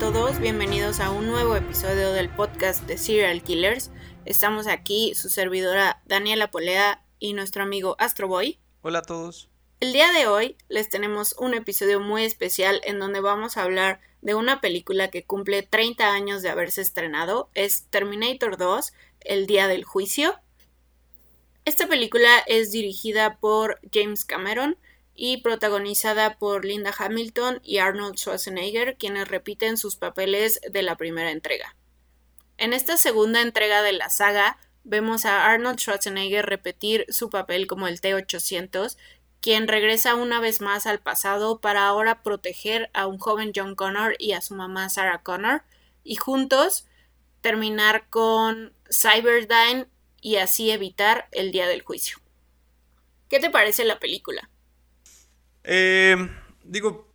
todos, bienvenidos a un nuevo episodio del podcast de Serial Killers. Estamos aquí, su servidora Daniela Polea y nuestro amigo Astroboy. Hola a todos. El día de hoy les tenemos un episodio muy especial en donde vamos a hablar de una película que cumple 30 años de haberse estrenado. Es Terminator 2, El Día del Juicio. Esta película es dirigida por James Cameron y protagonizada por Linda Hamilton y Arnold Schwarzenegger, quienes repiten sus papeles de la primera entrega. En esta segunda entrega de la saga, vemos a Arnold Schwarzenegger repetir su papel como el T-800, quien regresa una vez más al pasado para ahora proteger a un joven John Connor y a su mamá Sarah Connor, y juntos terminar con Cyberdyne y así evitar el día del juicio. ¿Qué te parece la película? Eh, digo,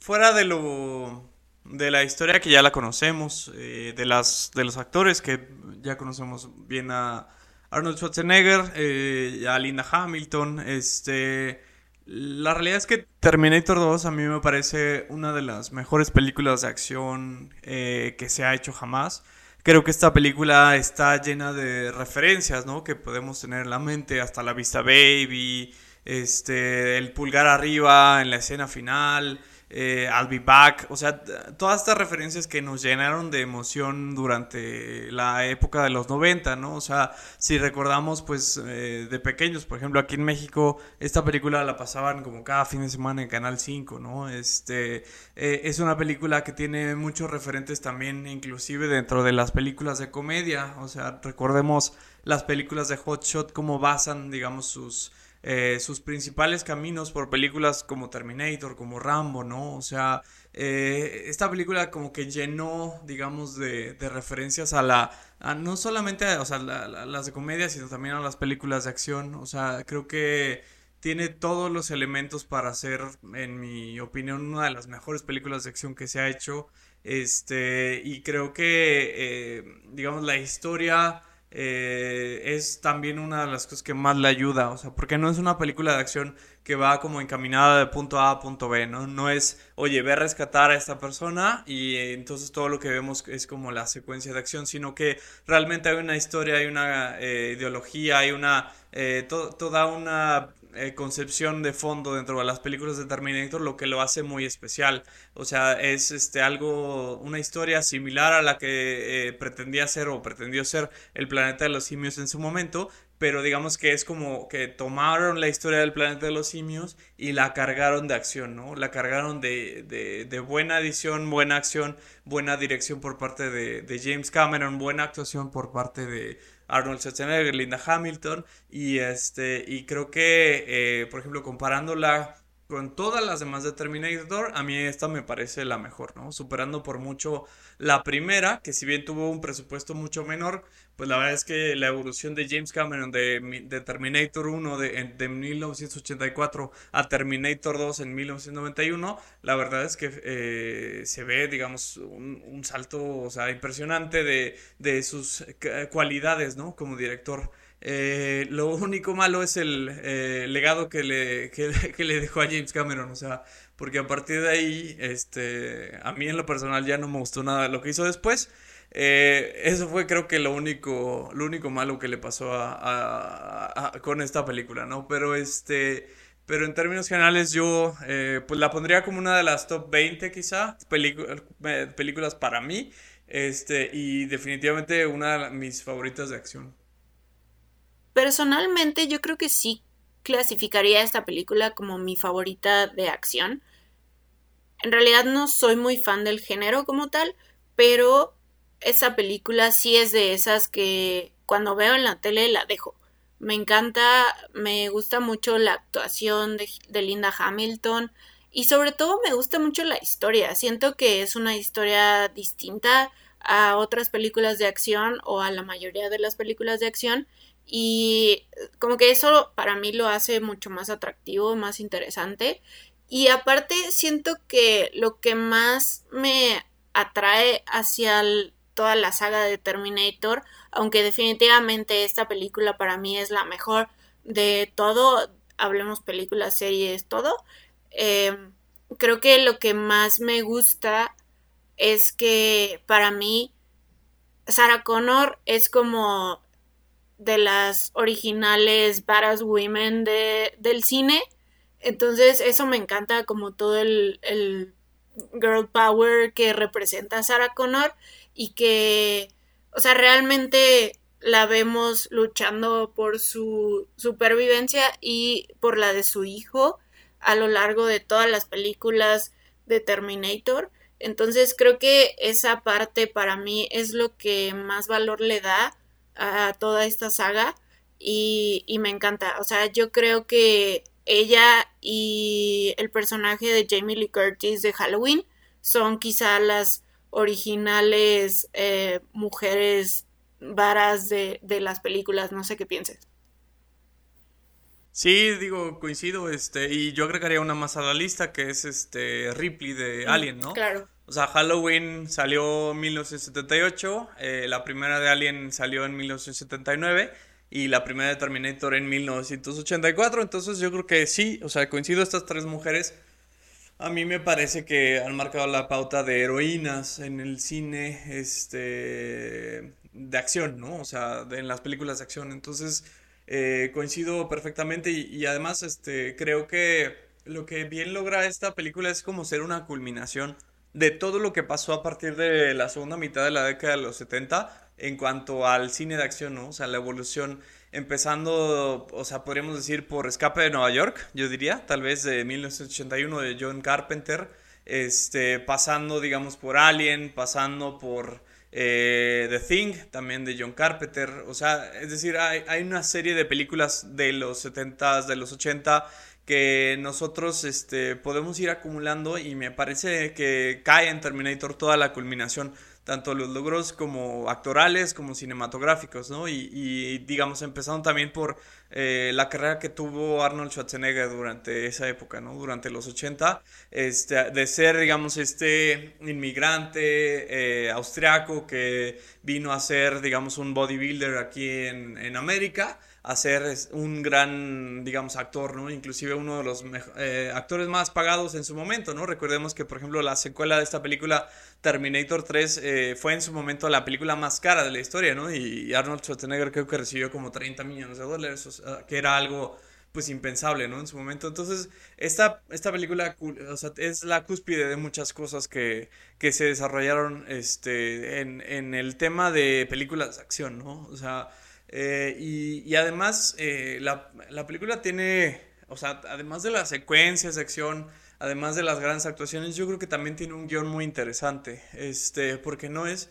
fuera de lo de la historia que ya la conocemos, eh, de las de los actores que ya conocemos bien a Arnold Schwarzenegger, eh, a Linda Hamilton, este la realidad es que Terminator 2 a mí me parece una de las mejores películas de acción que se ha hecho jamás. Creo que esta película está llena de referencias, ¿no? Que podemos tener en la mente, hasta la vista baby, este, el pulgar arriba en la escena final, eh, I'll be back, o sea, todas estas referencias que nos llenaron de emoción durante la época de los 90, ¿no? O sea, si recordamos, pues, eh, de pequeños, por ejemplo, aquí en México, esta película la pasaban como cada fin de semana en Canal 5, ¿no? Este, eh, es una película que tiene muchos referentes también, inclusive dentro de las películas de comedia, o sea, recordemos las películas de Hot Shot, cómo basan, digamos, sus eh, sus principales caminos por películas como Terminator, como Rambo, ¿no? O sea, eh, esta película como que llenó, digamos, de, de referencias a la, no solamente a, o sea, las de comedia, sino también a las películas de acción. O sea, creo que tiene todos los elementos para ser, en mi opinión, una de las mejores películas de acción que se ha hecho. Este, y creo que, eh, digamos, la historia eh, es también una de las cosas que más le ayuda, o sea, porque no es una película de acción que va como encaminada de punto A a punto B, ¿no? No es, oye, ve a rescatar a esta persona y entonces todo lo que vemos es como la secuencia de acción, sino que realmente hay una historia, hay una eh, ideología, hay una, eh, toda una eh, concepción de fondo dentro de las películas de Terminator lo que lo hace muy especial. O sea, es este algo, una historia similar a la que eh, pretendía ser o pretendió ser el planeta de los simios en su momento, pero digamos que es como que tomaron la historia del planeta de los simios y la cargaron de acción, ¿no? La cargaron de, de, buena edición, buena acción, buena dirección por parte de, de James Cameron, buena actuación por parte de Arnold Schwarzenegger, Linda Hamilton, y, este, y creo que, eh, por ejemplo, comparándola con todas las demás de Terminator, a mí esta me parece la mejor, ¿no? Superando por mucho la primera, que si bien tuvo un presupuesto mucho menor, pues la verdad es que la evolución de James Cameron de, Terminator 1 de, de, 1984 a Terminator 2 en 1991, la verdad es que eh, se ve, digamos, un, salto, o sea, impresionante de, de sus cualidades, ¿no? Como director. Eh, lo único malo es el eh, legado que le, que, le dejó a James Cameron, o sea, porque a partir de ahí, este, a mí en lo personal ya no me gustó nada lo que hizo después. Eh, eso fue creo que lo único, lo único malo que le pasó a, con esta película, ¿no? Pero este, pero en términos generales yo pues la pondría como una de las top 20 quizá películas para mí, este, y definitivamente una de mis favoritas de acción. Personalmente yo creo que sí clasificaría esta película como mi favorita de acción. En realidad no soy muy fan del género como tal, pero esta película sí es de esas que cuando veo en la tele la dejo. Me encanta, me gusta mucho la actuación de, de Linda Hamilton y sobre todo me gusta mucho la historia. Siento que es una historia distinta a otras películas de acción o a la mayoría de las películas de acción y como que eso para mí lo hace mucho más atractivo, más interesante. Y aparte siento que lo que más me atrae hacia toda la saga de Terminator, aunque definitivamente esta película para mí es la mejor de todo, hablemos películas, series, todo, eh, creo que lo que más me gusta es que para mí Sarah Connor es como de las originales badass women de, del cine. Entonces eso me encanta como todo el, el girl power que representa Sarah Connor y que, o sea, realmente la vemos luchando por su supervivencia y por la de su hijo a lo largo de todas las películas de Terminator. Entonces creo que esa parte para mí es lo que más valor le da a toda esta saga y, y me encanta. O sea, yo creo que ella y el personaje de Jamie Lee Curtis de Halloween son quizá las originales eh, mujeres varas de, de, las películas. No sé qué pienses. Sí, digo, coincido, este, y yo agregaría una más a la lista que es este Ripley de mm, Alien, ¿no? Claro. O sea, Halloween salió en 1978, eh, la primera de Alien salió en 1979 y la primera de Terminator en 1984, entonces yo creo que sí, o sea, coincido estas tres mujeres. A mí me parece que han marcado la pauta de heroínas en el cine este, de acción, ¿no? O sea, en las películas de acción. Entonces, eh, coincido perfectamente y, además este, creo que lo que bien logra esta película es como ser una culminación de todo lo que pasó a partir de la segunda mitad de la década de los 70 en cuanto al cine de acción, ¿no? O sea, la evolución empezando, o sea, podríamos decir por Escape de Nueva York, yo diría, tal vez de 1981 de John Carpenter, este, pasando, digamos, por Alien, pasando por eh, The Thing, también de John Carpenter. O sea, es decir, hay, hay una serie de películas de los 70s, de los 80 que nosotros este, podemos ir acumulando y me parece que cae en Terminator toda la culminación tanto los logros como actorales como cinematográficos, ¿no? Y, digamos, empezando también por eh, la carrera que tuvo Arnold Schwarzenegger durante esa época, ¿no? Durante los 80, este, de ser, digamos, este inmigrante eh, austriaco que vino a ser, digamos, un bodybuilder aquí en, en América a ser un gran, digamos, actor, ¿no? Inclusive uno de los eh, actores más pagados en su momento, ¿no? Recordemos que, por ejemplo, la secuela de esta película, Terminator 3, eh, fue en su momento la película más cara de la historia, ¿no? Y Arnold Schwarzenegger creo que recibió como 30 millones de dólares, que era algo pues impensable, ¿no? En su momento. Entonces, esta, esta película es la cúspide de muchas cosas que, que se desarrollaron este, en, en el tema de películas de acción, ¿no? O sea, eh, y, además, eh, la, película tiene, o sea, además de las secuencias de acción, además de las grandes actuaciones, yo creo que también tiene un guion muy interesante, este, porque no es,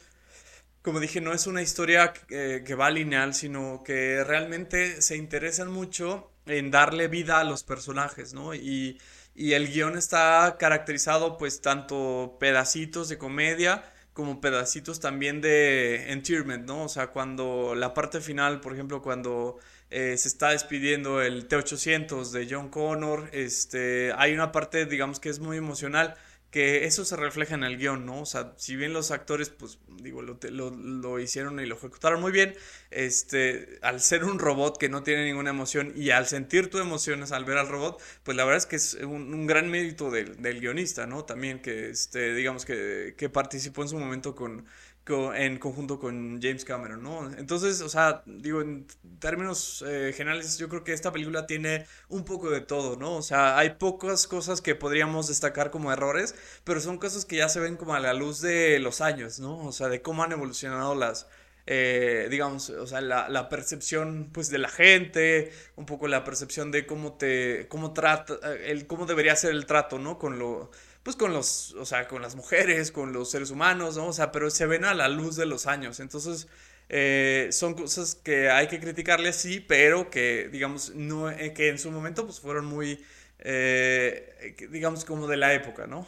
como dije, no es una historia que, que va lineal, sino que realmente se interesan mucho en darle vida a los personajes, ¿no? Y, y el guion está caracterizado pues tanto pedacitos de comedia, como pedacitos también de entertainment, ¿no? O sea, cuando la parte final, por ejemplo, cuando eh, se está despidiendo el T-800 de John Connor, este, hay una parte, digamos, que es muy emocional que eso se refleja en el guion, ¿no? O sea, si bien los actores, pues, digo, lo, lo, hicieron y lo ejecutaron muy bien, este, al ser un robot que no tiene ninguna emoción y al sentir tus emociones al ver al robot, pues la verdad es que es un, gran mérito del, del, guionista, ¿no? También que, este, digamos, que, que participó en su momento con, en conjunto con James Cameron, ¿no? Entonces, o sea, digo, en términos eh, generales, yo creo que esta película tiene un poco de todo, ¿no? O sea, hay pocas cosas que podríamos destacar como errores, pero son cosas que ya se ven como a la luz de los años, ¿no? O sea, de cómo han evolucionado las, eh, digamos, o sea, la, la, percepción, pues, de la gente, un poco la percepción de cómo te, cómo trata, el, cómo debería ser el trato, ¿no? Con lo pues con los, o sea, con las mujeres, con los seres humanos, ¿no? O sea, pero se ven a la luz de los años. Entonces, eh, son cosas que hay que criticarle, sí, pero que, digamos, no, eh, que en su momento, pues fueron muy, eh, digamos, como de la época, ¿no?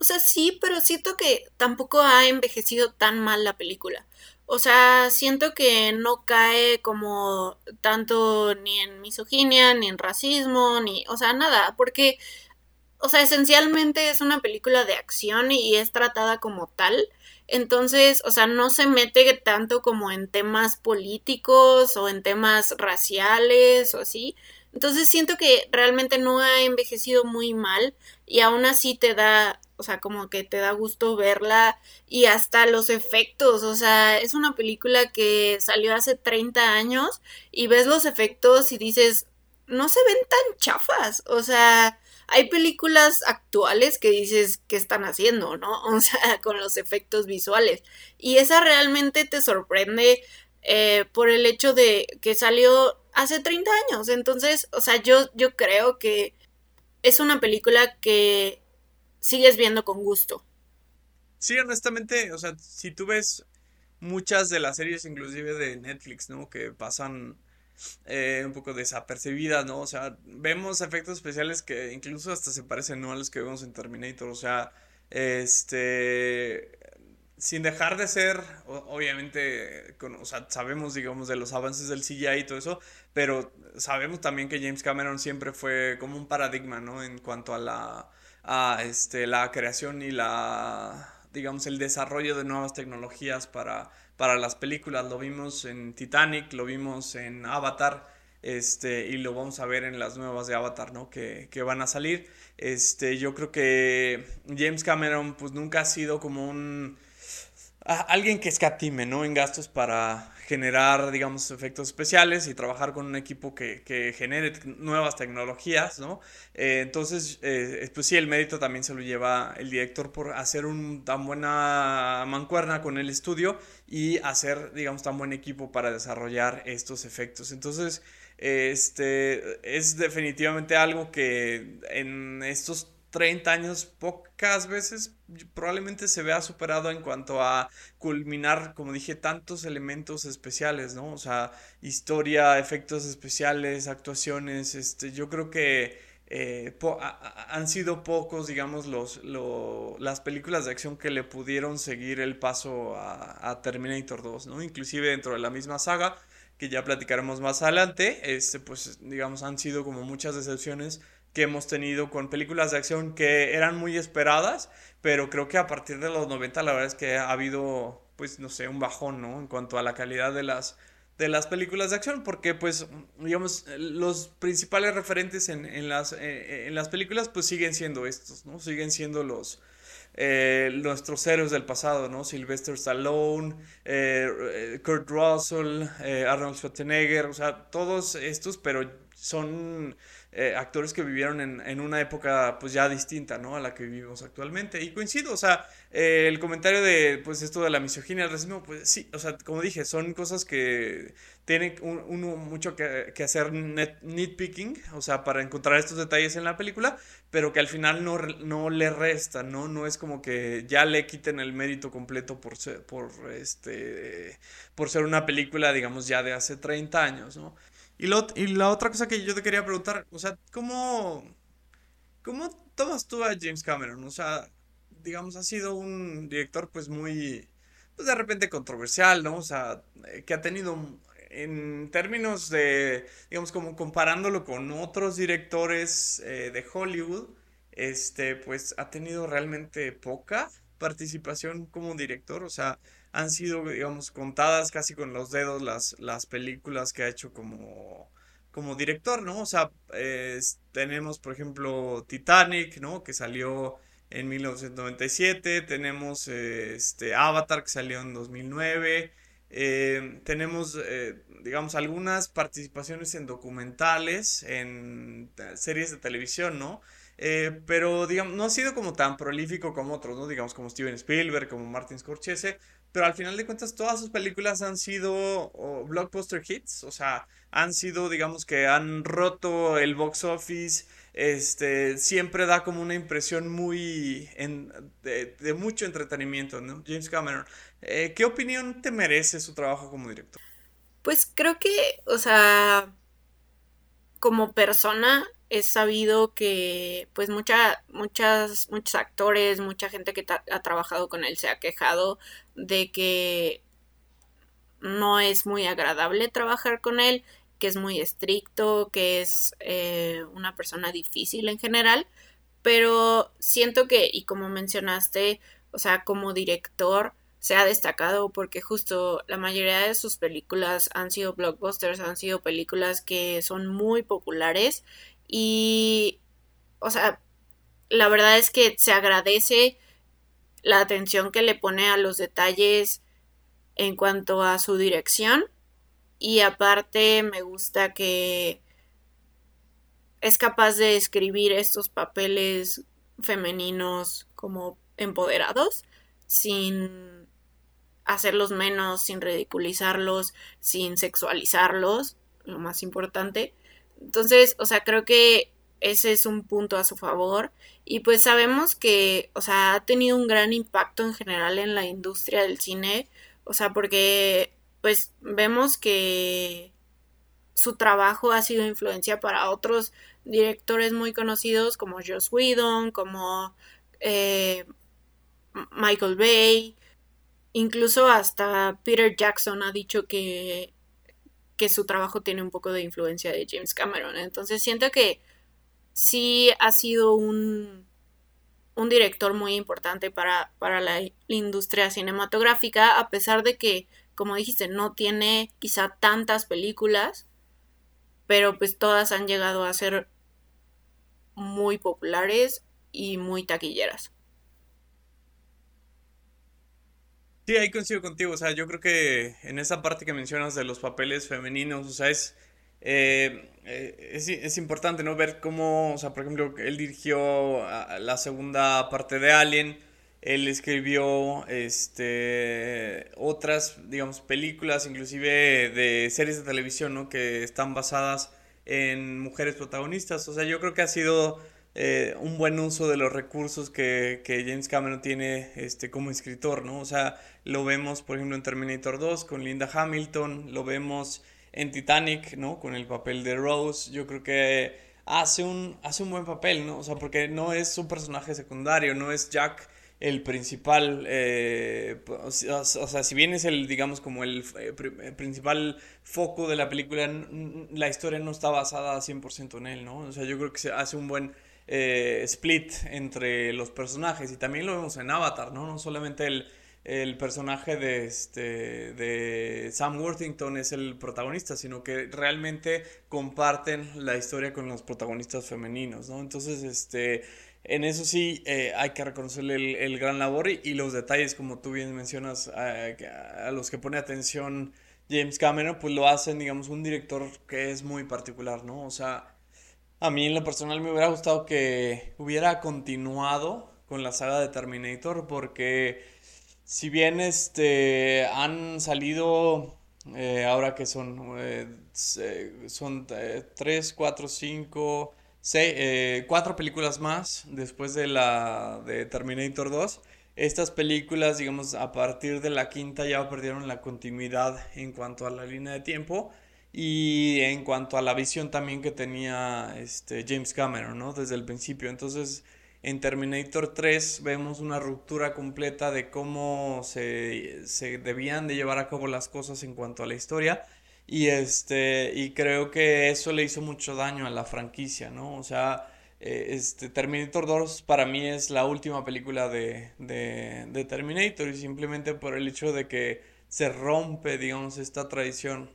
O sea, sí, pero siento que tampoco ha envejecido tan mal la película. O sea, siento que no cae como tanto ni en misoginia, ni en racismo, ni, o sea, nada, porque, o sea, esencialmente es una película de acción y es tratada como tal. Entonces, o sea, no se mete tanto como en temas políticos o en temas raciales o así. Entonces siento que realmente no ha envejecido muy mal y aún así te da, o sea, como que te da gusto verla y hasta los efectos, o sea, es una película que salió hace 30 años y ves los efectos y dices, no se ven tan chafas, o sea, hay películas actuales que dices que están haciendo, ¿no? O sea, con los efectos visuales. Y esa realmente te sorprende eh, por el hecho de que salió hace 30 años. Entonces, o sea, yo, yo creo que es una película que sigues viendo con gusto. Sí, honestamente, o sea, si tú ves muchas de las series, inclusive de Netflix, ¿no? Que pasan eh, un poco desapercibidas, ¿no? O sea, vemos efectos especiales que incluso hasta se parecen, ¿no? A los que vemos en Terminator, o sea, este sin dejar de ser, obviamente, sabemos, digamos, de los avances del CGI y todo eso, pero sabemos también que James Cameron siempre fue como un paradigma, ¿no? En cuanto a la, a, este, la creación y la, digamos, el desarrollo de nuevas tecnologías para, para las películas. Lo vimos en Titanic, lo vimos en Avatar, este, y lo vamos a ver en las nuevas de Avatar, ¿no? Que, que van a salir. Este, yo creo que James Cameron, pues nunca ha sido como un alguien que escatime, ¿no? En gastos para generar, digamos, efectos especiales y trabajar con un equipo que, que genere nuevas tecnologías, ¿no? Eh, entonces, eh, pues sí, el mérito también se lo lleva el director por hacer un tan buena mancuerna con el estudio y hacer, digamos, tan buen equipo para desarrollar estos efectos. Entonces, este es definitivamente algo que en estos 30 años pocas veces probablemente se vea superado en cuanto a culminar, como dije, tantos elementos especiales, ¿no? O sea, historia, efectos especiales, actuaciones, este, yo creo que eh, han sido pocos, digamos, los, las películas de acción que le pudieron seguir el paso a, Terminator 2, ¿no? Inclusive dentro de la misma saga, que ya platicaremos más adelante, este, pues, digamos, han sido como muchas decepciones que hemos tenido con películas de acción que eran muy esperadas, pero creo que a partir de los 90 la verdad es que ha habido, pues no sé, un bajón, ¿no? En cuanto a la calidad de las, de las películas de acción, porque pues, digamos, los principales referentes en, en las, eh, en las películas pues siguen siendo estos, ¿no? Siguen siendo los... Eh, nuestros héroes del pasado, ¿no? Sylvester Stallone, eh, Kurt Russell, Arnold Schwarzenegger, o sea, todos estos, pero son eh, actores que vivieron en, una época pues ya distinta, ¿no? A la que vivimos actualmente. Y coincido, o sea, eh, el comentario de pues esto de la misoginia, el racismo, pues sí, o sea, como dije, son cosas que tiene uno mucho que, hacer nitpicking, o sea, para encontrar estos detalles en la película, pero que al final no, no le resta, ¿no? No es como que ya le quiten el mérito completo por ser, por, este, por ser una película, digamos, ya de hace 30 años, ¿no? Y, y la otra cosa que yo te quería preguntar, o sea, ¿cómo, ¿cómo tomas tú a James Cameron? O sea, digamos, ha sido un director pues muy, pues de repente controversial, ¿no? O sea, eh, que ha tenido en términos de, digamos, como comparándolo con otros directores eh, de Hollywood, este, pues ha tenido realmente poca participación como director, o sea, han sido, digamos, contadas casi con los dedos las, las películas que ha hecho como, como director, ¿no? O sea, tenemos, por ejemplo, Titanic, ¿no? Que salió en 1997, tenemos este, Avatar, que salió en 2009, eh, tenemos, eh, digamos, algunas participaciones en documentales, en series de televisión, ¿no? Eh, pero, digamos, no ha sido como tan prolífico como otros, ¿no? Digamos, como Steven Spielberg, como Martin Scorsese, pero al final de cuentas todas sus películas han sido blockbuster hits, o sea, han sido, digamos que han roto el box office, este, siempre da como una impresión muy de, mucho entretenimiento, ¿no? James Cameron, eh, ¿qué opinión te merece su trabajo como director? Pues creo que, o sea, como persona he sabido que pues mucha, muchas, muchos actores, mucha gente que ha trabajado con él se ha quejado de que no es muy agradable trabajar con él, que es muy estricto, que es eh, una persona difícil en general, pero siento que, y como mencionaste, o sea, como director, se ha destacado porque justo la mayoría de sus películas han sido blockbusters, han sido películas que son muy populares y, o sea, la verdad es que se agradece la atención que le pone a los detalles en cuanto a su dirección y aparte me gusta que es capaz de escribir estos papeles femeninos como empoderados sin hacerlos menos, sin ridiculizarlos, sin sexualizarlos, lo más importante. Entonces, o sea, creo que ese es un punto a su favor. Y pues sabemos que, o sea, ha tenido un gran impacto en general en la industria del cine, o sea, porque pues vemos que su trabajo ha sido influencia para otros directores muy conocidos como Joss Whedon, como eh, Michael Bay, incluso hasta Peter Jackson ha dicho que, que su trabajo tiene un poco de influencia de James Cameron. Entonces siento que sí ha sido un, un director muy importante para, para la industria cinematográfica, a pesar de que, como dijiste, no tiene quizá tantas películas, pero pues todas han llegado a ser muy populares y muy taquilleras. Sí, ahí coincido contigo, o sea, yo creo que en esa parte que mencionas de los papeles femeninos, o sea, es, eh, eh, es, importante, ¿no? Ver cómo, o sea, por ejemplo, él dirigió la segunda parte de Alien, él escribió, este, otras, digamos, películas, inclusive de series de televisión, ¿no? Que están basadas en mujeres protagonistas, o sea, yo creo que ha sido eh, un buen uso de los recursos que, James Cameron tiene este, como escritor, ¿no? O sea, lo vemos, por ejemplo, en Terminator 2 con Linda Hamilton, lo vemos en Titanic, ¿no? Con el papel de Rose, yo creo que hace un, hace un buen papel, ¿no? O sea, porque no es un personaje secundario, no es Jack el principal, eh, o, sea, si bien es el, digamos, como el, eh, principal foco de la película, la historia no está basada 100% en él, ¿no? O sea, yo creo que se hace un buen eh, split entre los personajes. Y también lo vemos en Avatar, ¿no? No solamente el, el personaje de, este, de Sam Worthington es el protagonista, sino que realmente comparten la historia con los protagonistas femeninos, ¿no? Entonces, este, en eso sí eh, hay que reconocerle el, gran labor y, los detalles, como tú bien mencionas, a, los que pone atención James Cameron, pues lo hacen, digamos, un director que es muy particular, ¿no? O sea, a mí en lo personal me hubiera gustado que hubiera continuado con la saga de Terminator porque si bien este han salido eh, ahora que son eh, son 3, 4, 5, 6, 4 películas más después de la de Terminator 2 estas películas digamos a partir de la quinta ya perdieron la continuidad en cuanto a la línea de tiempo y en cuanto a la visión también que tenía este James Cameron, ¿no? Desde el principio. Entonces, en Terminator 3 vemos una ruptura completa de cómo se, se debían de llevar a cabo las cosas en cuanto a la historia. Y, este, y creo que eso le hizo mucho daño a la franquicia, ¿no? O sea, eh, este, Terminator 2 para mí es la última película de, de, de Terminator y simplemente por el hecho de que se rompe, digamos, esta tradición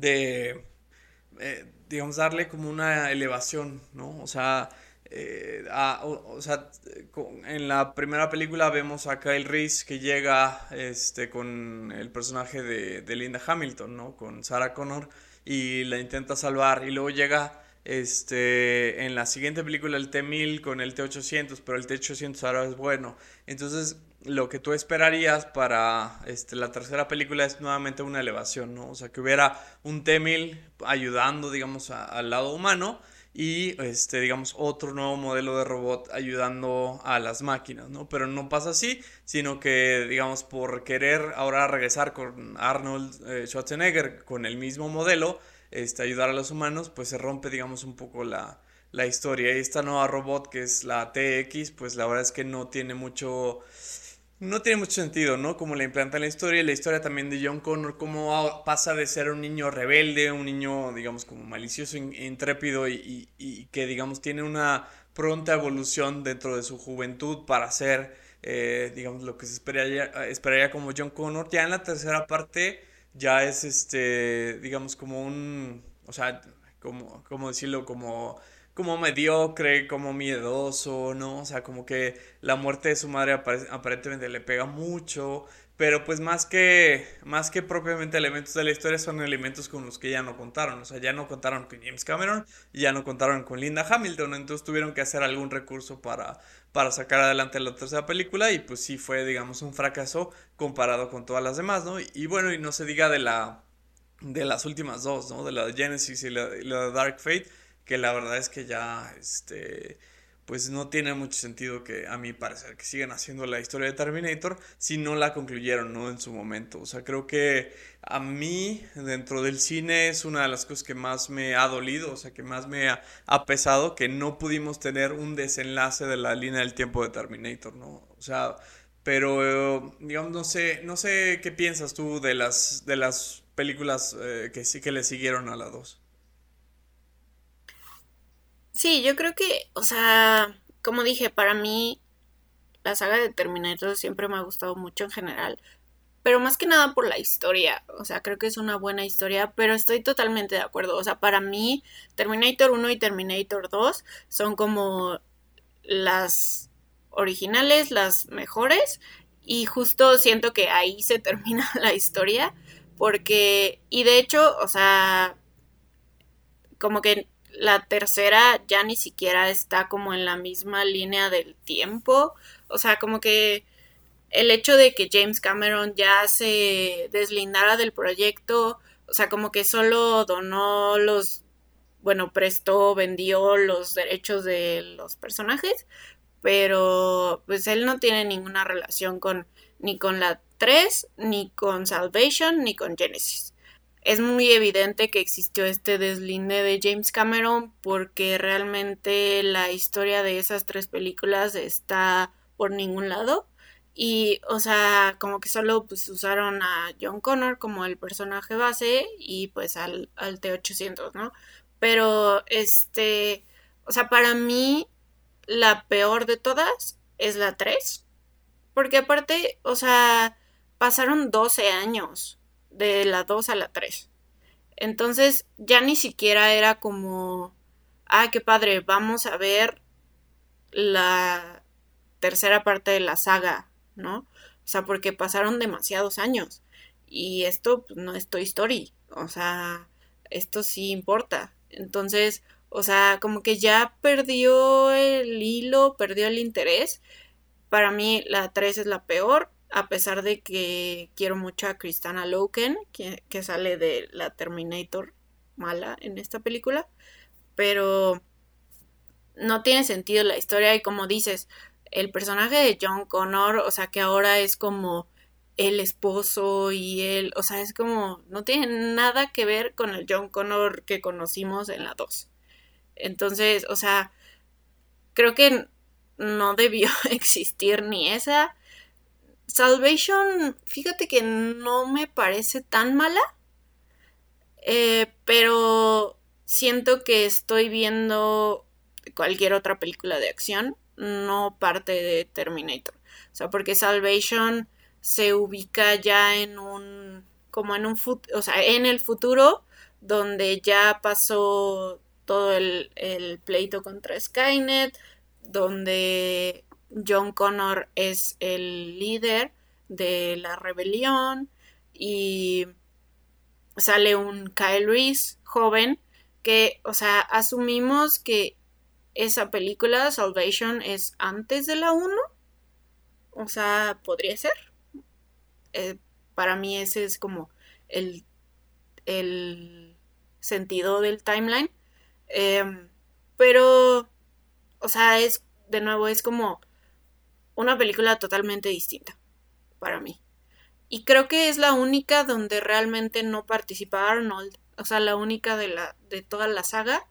de, eh, digamos, darle como una elevación, ¿no? O sea, eh, o, sea, en la primera película vemos a Kyle Reese que llega este, con el personaje de, de Linda Hamilton, ¿no? Con Sarah Connor y la intenta salvar y luego llega este, en la siguiente película el T-1000 con el T-800, pero el T-800 ahora es bueno. Entonces, lo que tú esperarías para este, la tercera película es nuevamente una elevación, ¿no? O sea, que hubiera un T-1000 ayudando, digamos, al lado humano y, este, digamos, otro nuevo modelo de robot ayudando a las máquinas, ¿no? Pero no pasa así, sino que, digamos, por querer ahora regresar con Arnold eh, Schwarzenegger con el mismo modelo, este, ayudar a los humanos, pues se rompe, digamos, un poco la, la historia. Y esta nueva robot que es la TX, pues la verdad es que no tiene mucho no tiene mucho sentido, ¿no? Como la implanta en la historia y la historia también de John Connor, cómo pasa de ser un niño rebelde, un niño, digamos, como malicioso, intrépido y, que, digamos, tiene una pronta evolución dentro de su juventud para ser eh, digamos, lo que se esperaría, como John Connor. Ya en la tercera parte ya es, este, digamos, como un, o sea, como, como decirlo, como como mediocre, como miedoso, ¿no? O sea, como que la muerte de su madre aparentemente le pega mucho, pero pues más que, más que propiamente elementos de la historia son elementos con los que ya no contaron, o sea, ya no contaron con James Cameron, ya no contaron con Linda Hamilton, entonces tuvieron que hacer algún recurso para, para sacar adelante la tercera película y pues sí fue, digamos, un fracaso comparado con todas las demás, ¿no? Y, bueno, y no se diga de la de las últimas dos, ¿no? De la de Genesis y la, y la de Dark Fate, que la verdad es que ya, este, pues no tiene mucho sentido que, a mi parecer, que sigan haciendo la historia de Terminator si no la concluyeron, ¿no? En su momento. O sea, creo que a mí, dentro del cine, es una de las cosas que más me ha dolido, o sea, que más me ha, pesado, que no pudimos tener un desenlace de la línea del tiempo de Terminator, ¿no? O sea, pero, digamos, no sé, no sé qué piensas tú de las, de las películas eh, que sí que le siguieron a la 2. Sí, yo creo que, o sea, como dije, para mí la saga de Terminator siempre me ha gustado mucho en general, pero más que nada por la historia, o sea, creo que es una buena historia, pero estoy totalmente de acuerdo, o sea, para mí Terminator 1 y Terminator 2 son como las originales, las mejores, y justo siento que ahí se termina la historia, porque, y de hecho, o sea, como que la tercera ya ni siquiera está como en la misma línea del tiempo. O sea, como que el hecho de que James Cameron ya se deslindara del proyecto, o sea, como que solo donó los, bueno, prestó, vendió los derechos de los personajes, pero pues él no tiene ninguna relación con ni con la 3, ni con Salvation, ni con Genesis es muy evidente que existió este deslinde de James Cameron porque realmente la historia de esas tres películas está por ningún lado. Y o sea como que solo pues usaron a John Connor como el personaje base y pues al, al T800 no pero este o sea para mí la peor de todas es la 3 porque aparte o sea pasaron 12 años de la 2 a la 3. Entonces ya ni siquiera era como, ah, qué padre, vamos a ver la tercera parte de la saga, ¿no? O sea, porque pasaron demasiados años. Y esto pues, no es Toy Story. O sea, esto sí importa. Entonces, o sea, como que ya perdió el hilo, perdió el interés. Para mí la 3 es la peor a pesar de que quiero mucho a Kristana Loken, que, sale de la Terminator mala en esta película, pero no tiene sentido la historia y como dices, el personaje de John Connor, o sea, que ahora es como el esposo y él, o sea, es como, no tiene nada que ver con el John Connor que conocimos en la 2. Entonces, o sea, creo que no debió existir ni esa Salvation, fíjate que no me parece tan mala, eh, pero siento que estoy viendo cualquier otra película de acción, no parte de Terminator. O sea, porque Salvation se ubica ya en un, como en un, o sea, en el futuro, donde ya pasó todo el, el pleito contra Skynet, donde John Connor es el líder de la rebelión y sale un Kyle Reese joven que, o sea, asumimos que esa película, Salvation, es antes de la 1. O sea, podría ser. Eh, para mí ese es como el, el sentido del timeline. Em, pero, o sea, es, de nuevo, es como una película totalmente distinta para mí. Y creo que es la única donde realmente no participa Arnold. O sea, la única de, la, de toda la saga.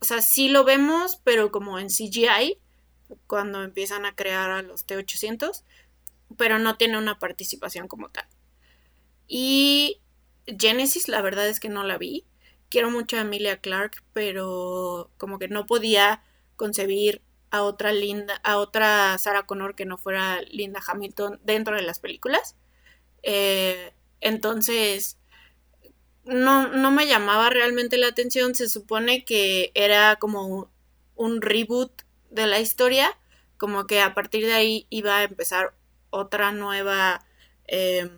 O sea, sí lo vemos, pero como en CGI, cuando empiezan a crear a los T-800, pero no tiene una participación como tal. Y Genesis, la verdad es que no la vi. Quiero mucho a Emilia Clark, pero como que no podía concebir a otra Linda, a otra Sarah Connor que no fuera Linda Hamilton dentro de las películas. Eh, entonces, no, no me llamaba realmente la atención. Se supone que era como un reboot de la historia, como que a partir de ahí iba a empezar otra nueva eh,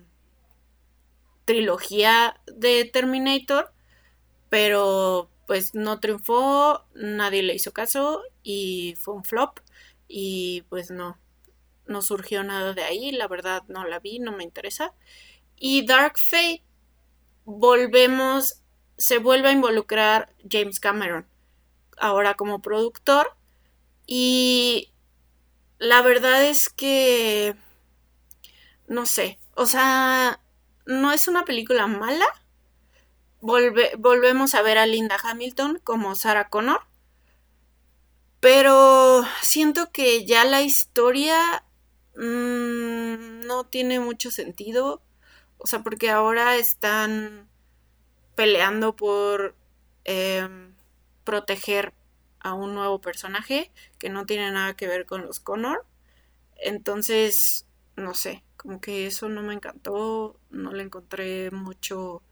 trilogía de Terminator, pero pues no triunfó, nadie le hizo caso y fue un flop y pues no, no surgió nada de ahí, la verdad no la vi, no me interesa. Y Dark Fate, volvemos, se vuelve a involucrar James Cameron, ahora como productor, y la verdad es que, no sé, o sea, no es una película mala. Volvemos a ver a Linda Hamilton como Sarah Connor. Pero siento que ya la historia mm, no tiene mucho sentido. O sea, porque ahora están peleando por em, proteger a un nuevo personaje que no tiene nada que ver con los Connor. Entonces, no sé, como que eso no me encantó, no le encontré mucho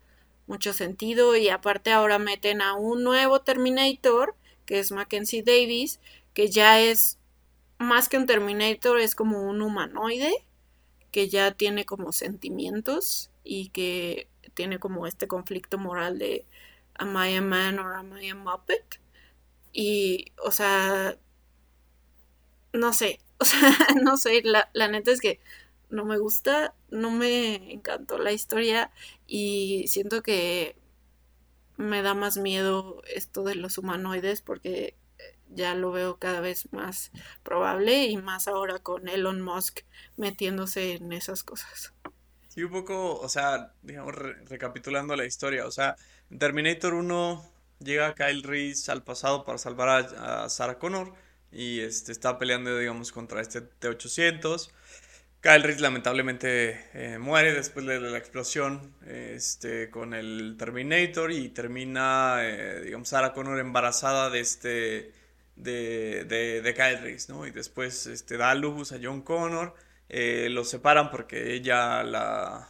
mucho sentido y aparte ahora meten a un nuevo Terminator que es Mackenzie Davis, que ya es más que un Terminator, es como un humanoide que ya tiene como sentimientos y que tiene como este conflicto moral de am I a man or am I a muppet? Y, o sea, no sé, o sea, no sé, la, la neta es que no me gusta, no me encantó la historia y siento que me da más miedo esto de los humanoides porque ya lo veo cada vez más probable y más ahora con Elon Musk metiéndose en esas cosas. Sí, un poco, o sea, digamos, recapitulando la historia, o sea, en Terminator 1 llega Kyle Reese al pasado para salvar a, a Sarah Connor y este, está peleando, digamos, contra este T-800. Kyle Reese lamentablemente eh, muere después de la explosión este, con el Terminator y termina, eh, digamos, Connor embarazada de este, de, de, Kyle Reese, ¿no? Y después este, da luz a John Connor, eh, lo separan porque ella la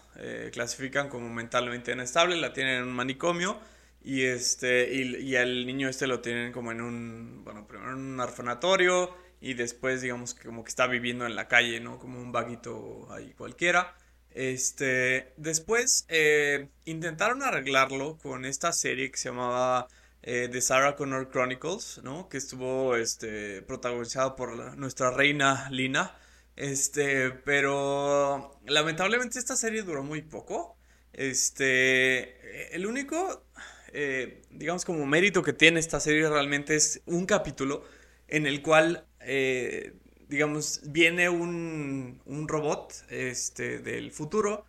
clasifican como mentalmente inestable, la tienen en un manicomio y, este, y al niño este lo tienen como en un, bueno, primero en un orfanatorio y después digamos que como que está viviendo en la calle, ¿no? Como un vaguito ahí cualquiera. Este, después eh, intentaron arreglarlo con esta serie que se llamaba eh, The Sarah Connor Chronicles, ¿no? Que estuvo este, protagonizada por nuestra reina Lina. Este, pero lamentablemente esta serie duró muy poco. Este, el único, eh, digamos como mérito que tiene esta serie realmente es un capítulo en el cual eh, digamos, viene un, un, robot este, del futuro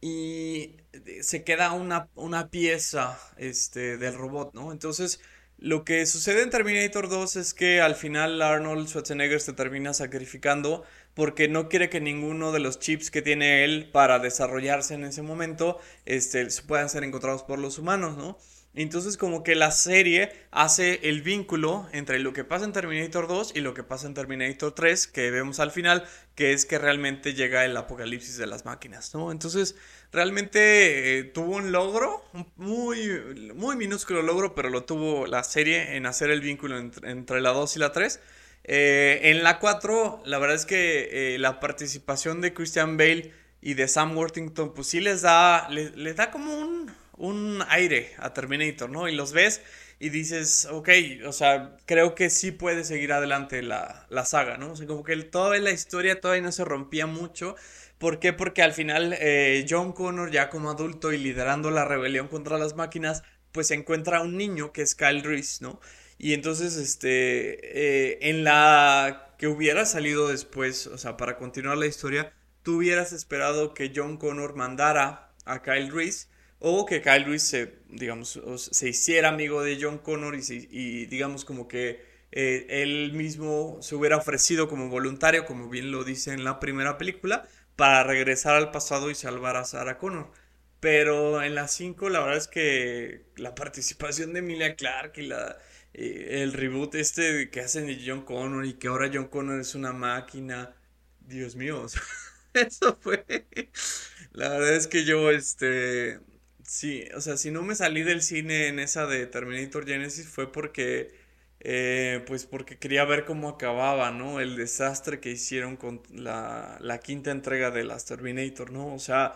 y se queda una, una pieza este, del robot, ¿no? Entonces, lo que sucede en Terminator 2 es que al final Arnold Schwarzenegger se termina sacrificando porque no quiere que ninguno de los chips que tiene él para desarrollarse en ese momento este, puedan ser encontrados por los humanos, ¿no? Entonces como que la serie hace el vínculo entre lo que pasa en Terminator 2 y lo que pasa en Terminator 3, que vemos al final, que es que realmente llega el apocalipsis de las máquinas, ¿no? Entonces realmente eh, tuvo un logro, muy, muy minúsculo logro, pero lo tuvo la serie en hacer el vínculo entre, la 2 y la 3. Eh, en la 4, la verdad es que eh, la participación de Christian Bale y de Sam Worthington, pues sí les da, les da como un un aire a Terminator, ¿no? Y los ves y dices, ok, o sea, creo que sí puede seguir adelante la, saga, ¿no? O sea, como que toda la historia todavía no se rompía mucho. ¿Por qué? Porque al final eh, John Connor, ya como adulto y liderando la rebelión contra las máquinas, pues encuentra a un niño que es Kyle Reese, ¿no? Y entonces, este, eh, en la que hubiera salido después, o sea, para continuar la historia, tú hubieras esperado que John Connor mandara a Kyle Reese o que Kyle Reese se, digamos, se hiciera amigo de John Connor y, digamos como que eh, él mismo se hubiera ofrecido como voluntario, como bien lo dice en la primera película, para regresar al pasado y salvar a Sarah Connor. Pero en las 5 la verdad es que la participación de Emilia Clarke y la, eh, el reboot este que hacen de John Connor y que ahora John Connor es una máquina. Dios mío, eso fue. La verdad es que yo, este. Sí, o sea, si no me salí del cine en esa de Terminator Genesis fue porque. Eh, pues porque quería ver cómo acababa, ¿no? El desastre que hicieron con la, la quinta entrega de las Terminator, ¿no? O sea,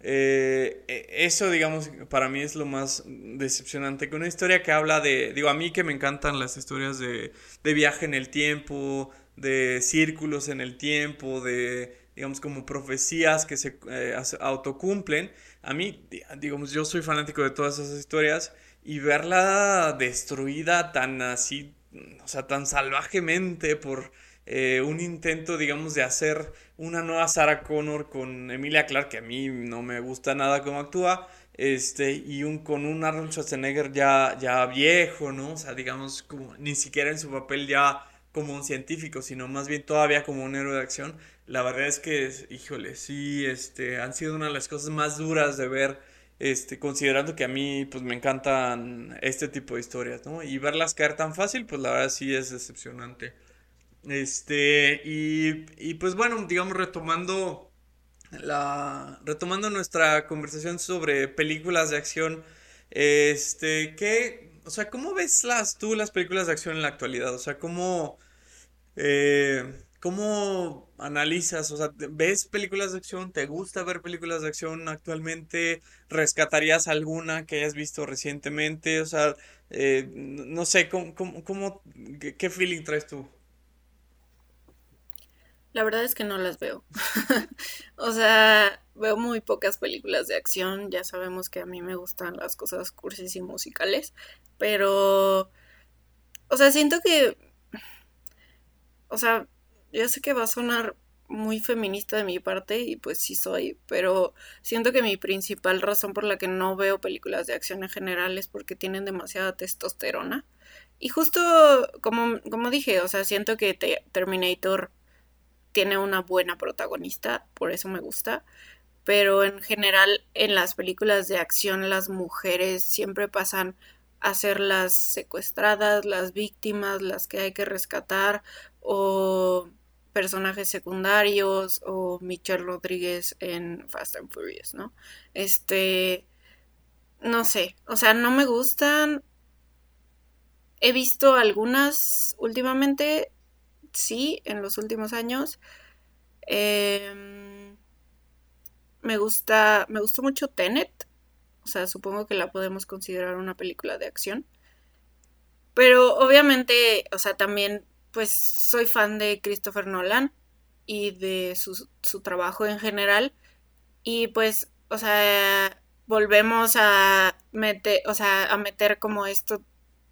eh, e, eso, digamos, para mí es lo más decepcionante. Que una historia que habla de. Digo, a mí que me encantan las historias de, de viaje en el tiempo, de círculos en el tiempo, de, digamos, como profecías que se eh, autocumplen. A mí, digamos, yo soy fanático de todas esas historias y verla destruida tan así, o sea, tan salvajemente por eh, un intento, digamos, de hacer una nueva Sarah Connor con Emilia Clarke, que a mí no me gusta nada cómo actúa, este, y un, con un Arnold Schwarzenegger ya, ya viejo, ¿no? O sea, digamos, como ni siquiera en su papel ya como un científico, sino más bien todavía como un héroe de acción. La verdad es que, híjole, sí, este, han sido una de las cosas más duras de ver, este, considerando que a mí, pues, me encantan este tipo de historias, ¿no? Y verlas caer tan fácil, pues, la verdad sí es decepcionante. Este, y, y pues, bueno, digamos, retomando la, retomando nuestra conversación sobre películas de acción, este, ¿qué, o sea, cómo ves las, tú las películas de acción en la actualidad? O sea, ¿cómo, eh, ¿Cómo analizas? O sea, ¿ves películas de acción? ¿Te gusta ver películas de acción actualmente? ¿Rescatarías alguna que hayas visto recientemente? O sea, eh, no sé, ¿cómo, cómo, qué, feeling traes tú? La verdad es que no las veo. o sea, veo muy pocas películas de acción. Ya sabemos que a mí me gustan las cosas cursis y musicales. Pero, o sea, siento que o sea, yo sé que va a sonar muy feminista de mi parte y pues sí soy, pero siento que mi principal razón por la que no veo películas de acción en general es porque tienen demasiada testosterona. Y justo como, como dije, o sea, siento que Terminator tiene una buena protagonista, por eso me gusta, pero en general en las películas de acción las mujeres siempre pasan a ser las secuestradas, las víctimas, las que hay que rescatar o personajes secundarios o Michelle Rodríguez en Fast and Furious, ¿no? Este, no sé, o sea, no me gustan. He visto algunas últimamente, sí, en los últimos años. Em, me gusta, me gustó mucho Tenet, o sea, supongo que la podemos considerar una película de acción. Pero obviamente, o sea, también pues soy fan de Christopher Nolan y de su, trabajo en general. Y pues, o sea, volvemos a meter, o sea, a meter como esto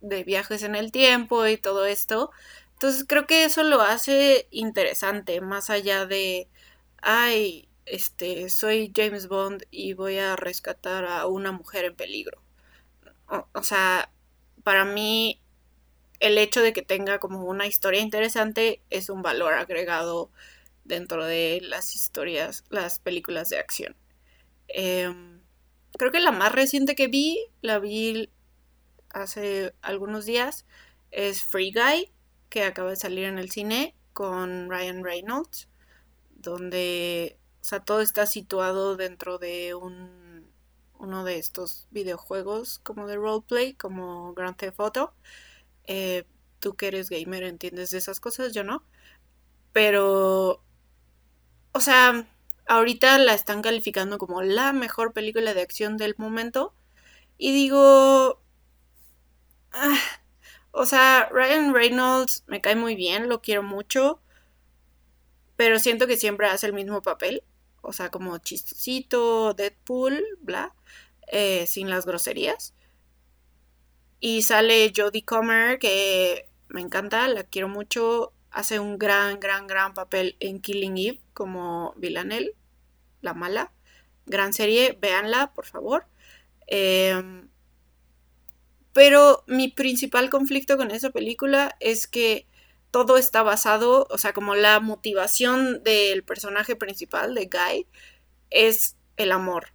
de viajes en el tiempo y todo esto. Entonces creo que eso lo hace interesante, más allá de, ay, este, soy James Bond y voy a rescatar a una mujer en peligro. o sea, para mí el hecho de que tenga como una historia interesante es un valor agregado dentro de las historias, las películas de acción. Em, creo que la más reciente que vi, la vi hace algunos días, es Free Guy, que acaba de salir en el cine con Ryan Reynolds, donde o sea, todo está situado dentro de un, uno de estos videojuegos como de roleplay, como Grand Theft Auto. Eh, tú que eres gamer entiendes de esas cosas, yo no. Pero, o sea, ahorita la están calificando como la mejor película de acción del momento. Y digo, ah, o sea, Ryan Reynolds me cae muy bien, lo quiero mucho. Pero siento que siempre hace el mismo papel. O sea, como chistosito, Deadpool, bla, eh, sin las groserías. Y sale Jodie Comer, que me encanta, la quiero mucho. Hace un gran, gran, gran papel en Killing Eve como Villanelle, la mala. Gran serie, véanla, por favor. Em, pero mi principal conflicto con esa película es que todo está basado, o sea, como la motivación del personaje principal, de Guy, es el amor.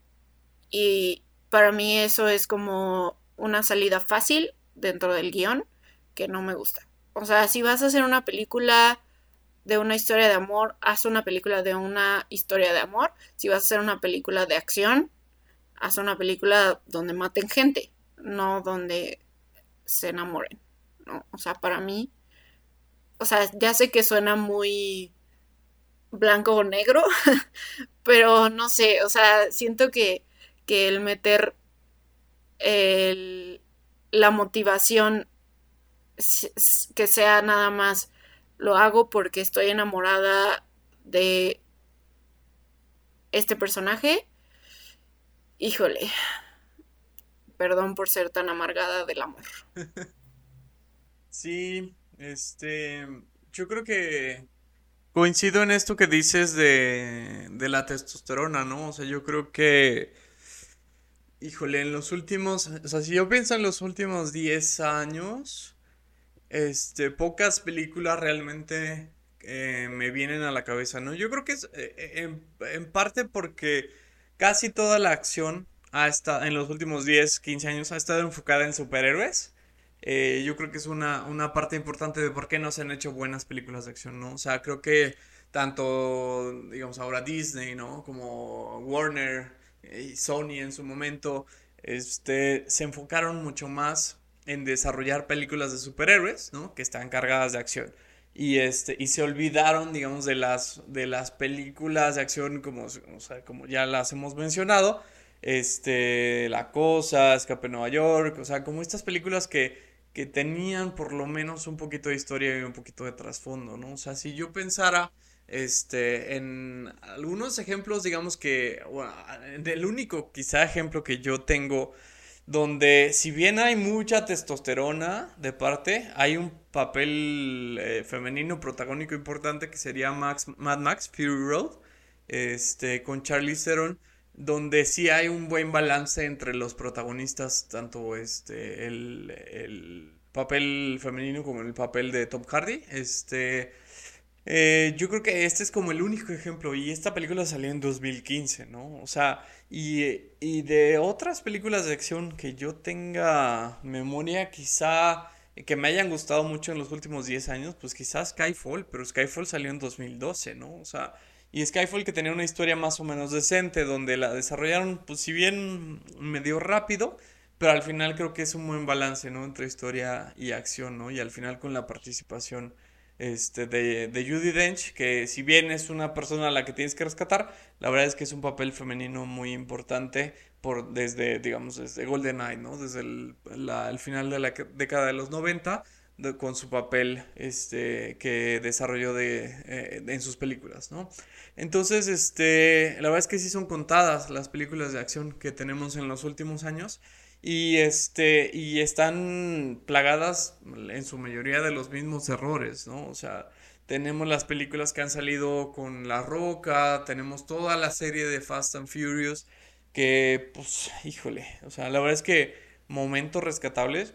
Y para mí eso es como una salida fácil dentro del guion, que no me gusta. O sea, si vas a hacer una película de una historia de amor, haz una película de una historia de amor. Si vas a hacer una película de acción, haz una película donde maten gente, no donde se enamoren. ¿no? O sea, para mí, o sea, ya sé que suena muy blanco o negro, pero no sé, o sea, siento que, que el meter el, la motivación que sea nada más lo hago porque estoy enamorada de este personaje. Híjole, perdón por ser tan amargada del amor. Sí, este, yo creo que coincido en esto que dices de, de la testosterona, ¿no? O sea, yo creo que, híjole, en los últimos, o sea, si yo pienso en los últimos 10 años, este, pocas películas realmente eh, me vienen a la cabeza, ¿no? Yo creo que es eh, eh, en, parte porque casi toda la acción ha estado, en los últimos 10, 15 años ha estado enfocada en superhéroes. Yo creo que es una, una parte importante de por qué no se han hecho buenas películas de acción, ¿no? O sea, creo que tanto, digamos, ahora Disney, ¿no? Como Warner y Sony en su momento, este, se enfocaron mucho más en desarrollar películas de superhéroes, ¿no? Que están cargadas de acción. Y, este, y se olvidaron, digamos, de las, de las películas de acción como, o sea, como ya las hemos mencionado. Este, La Cosa, Escape Nueva York, o sea, como estas películas que, que tenían por lo menos un poquito de historia y un poquito de trasfondo, ¿no? O sea, si yo pensara este, en algunos ejemplos, digamos que, bueno, el único quizá ejemplo que yo tengo donde si bien hay mucha testosterona de parte, hay un papel eh, femenino protagónico importante que sería Max, Mad Max Fury Road, este, con Charlie Theron, donde sí hay un buen balance entre los protagonistas, tanto este, el, el papel femenino como el papel de Tom Hardy, este... Eh, yo creo que este es como el único ejemplo y esta película salió en 2015, ¿no? O sea, y, de otras películas de acción que yo tenga memoria, quizá que me hayan gustado mucho en los últimos 10 años, pues quizás Skyfall, pero Skyfall salió en 2012, ¿no? O sea, y Skyfall que tenía una historia más o menos decente, donde la desarrollaron, pues si bien medio rápido, pero al final creo que es un buen balance, ¿no? Entre historia y acción, ¿no? Y al final con la participación este, de, de Judy Dench, que si bien es una persona a la que tienes que rescatar, la verdad es que es un papel femenino muy importante por, desde, digamos, desde GoldenEye, ¿no? Desde el, final de la década de los 90, con su papel este, que desarrolló de, eh, en sus películas, ¿no? Entonces, este, la verdad es que sí son contadas las películas de acción que tenemos en los últimos años y este y están plagadas en su mayoría de los mismos errores, ¿no? O sea, tenemos las películas que han salido con La Roca, tenemos toda la serie de Fast and Furious que pues híjole, o sea, la verdad es que momentos rescatables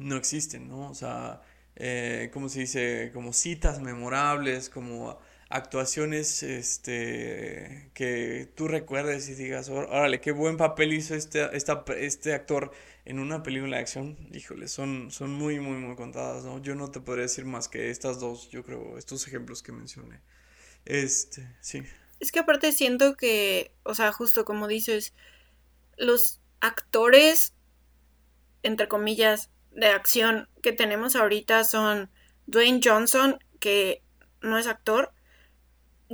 no existen, ¿no? O sea, eh, ¿cómo se dice? Como citas memorables, como actuaciones este, que tú recuerdes y digas, órale, qué buen papel hizo este, esta, este actor en una película de acción, híjole, son, son muy, muy, muy contadas, ¿no? Yo no te podría decir más que estas dos, yo creo, estos ejemplos que mencioné. Este, sí. Es que aparte siento que, o sea, justo como dices, los actores, entre comillas, de acción que tenemos ahorita son Dwayne Johnson, que no es actor,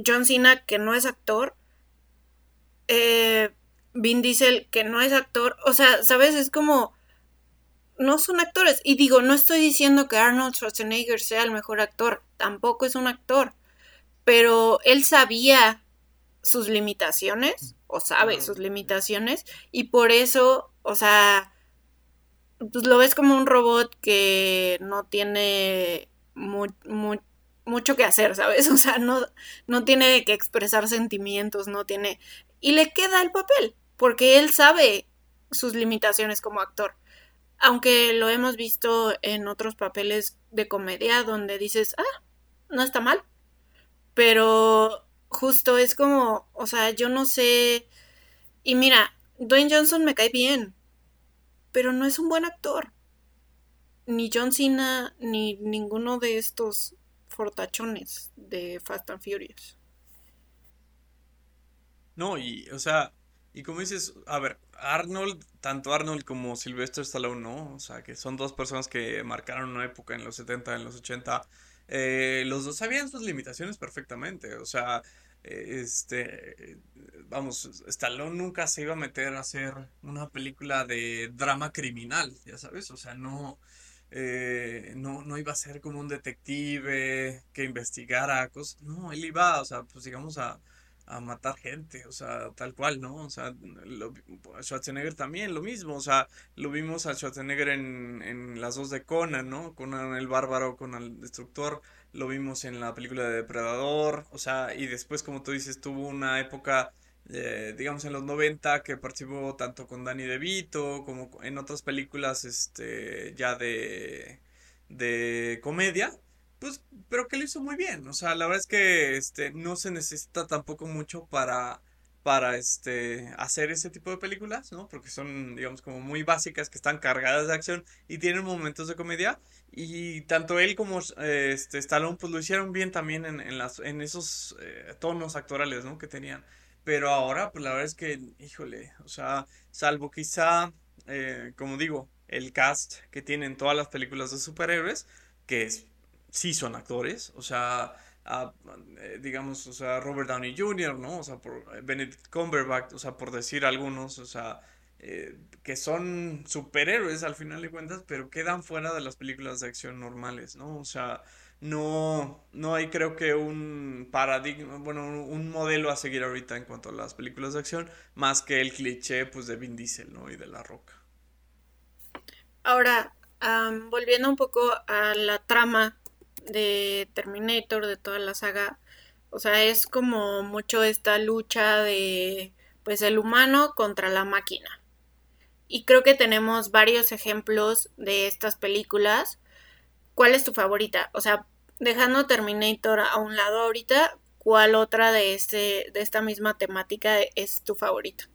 John Cena, que no es actor, eh, Vin Diesel, que no es actor, o sea, ¿sabes? Es como, no son actores. Y digo, no estoy diciendo que Arnold Schwarzenegger sea el mejor actor, tampoco es un actor, pero él sabía sus limitaciones, o sabe sus limitaciones, y por eso, o sea, pues lo ves como un robot que no tiene mucho que hacer, ¿sabes? O sea, no, no tiene que expresar sentimientos, no tiene... Y le queda el papel, porque él sabe sus limitaciones como actor. Aunque lo hemos visto en otros papeles de comedia donde dices, ah, no está mal. Pero justo es como, o sea, yo no sé. Y mira, Dwayne Johnson me cae bien, pero no es un buen actor. ni John Cena ni ninguno de estos fortachones de Fast and Furious. No, y, o sea, y como dices, a ver, Arnold, tanto Arnold como Sylvester Stallone, ¿no? O sea, que son dos personas que marcaron una época en los 70, en los 80. Eh, los dos sabían sus limitaciones perfectamente. O sea, este, vamos, Stallone nunca se iba a meter a hacer una película de drama criminal, ya sabes. O sea, no, eh, no, no iba a ser como un detective que investigara cosas. No, él iba, o sea, pues digamos a a matar gente, o sea, tal cual, ¿no? O sea, lo, Schwarzenegger también, lo mismo, o sea, lo vimos a Schwarzenegger en, en las dos de Conan, ¿no? Conan el bárbaro, con el destructor, lo vimos en la película de Depredador, o sea, y después, como tú dices, tuvo una época, eh, digamos, en los 90 que participó tanto con Danny DeVito como en otras películas, este, ya de, de comedia, pues, pero que lo hizo muy bien. O sea, la verdad es que este, no se necesita tampoco mucho para, para este, hacer ese tipo de películas, ¿no? Porque son, digamos, como muy básicas, que están cargadas de acción y tienen momentos de comedia. Y tanto él como eh, este, Stallone, pues lo hicieron bien también en, en las, en esos eh, tonos actorales, ¿no? Que tenían. Pero ahora, pues la verdad es que, híjole, o sea, salvo quizá, eh, como digo, el cast que tienen todas las películas de superhéroes, que es sí son actores, o sea, eh, digamos, o sea, Robert Downey Jr., ¿no? O sea, por eh, Benedict Cumberbatch, o sea, por decir algunos, o sea, eh, que son superhéroes al final de cuentas, pero quedan fuera de las películas de acción normales, ¿no? O sea, no, no hay creo que un paradigma, bueno, un, modelo a seguir ahorita en cuanto a las películas de acción, más que el cliché, pues, de Vin Diesel, ¿no? Y de La Roca. Ahora, volviendo un poco a la trama de Terminator, de toda la saga, o sea, es como mucho esta lucha de, pues, el humano contra la máquina. Y creo que tenemos varios ejemplos de estas películas. ¿Cuál es tu favorita? O sea, dejando Terminator a un lado ahorita, ¿cuál otra de, este, de esta misma temática es tu favorita?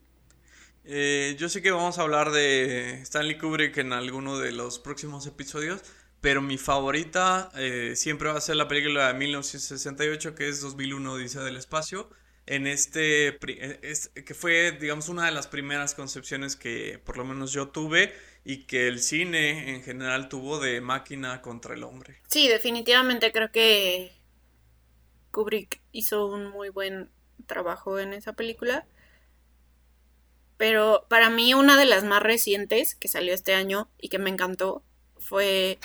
Eh, yo sé que vamos a hablar de Stanley Kubrick en alguno de los próximos episodios, pero mi favorita eh, siempre va a ser la película de 1968, que es 2001 Dice del Espacio. En este, eh, que fue, digamos, una de las primeras concepciones que por lo menos yo tuve y que el cine en general tuvo de máquina contra el hombre. Sí, definitivamente creo que Kubrick hizo un muy buen trabajo en esa película. Pero para mí una de las más recientes que salió este año y que me encantó fue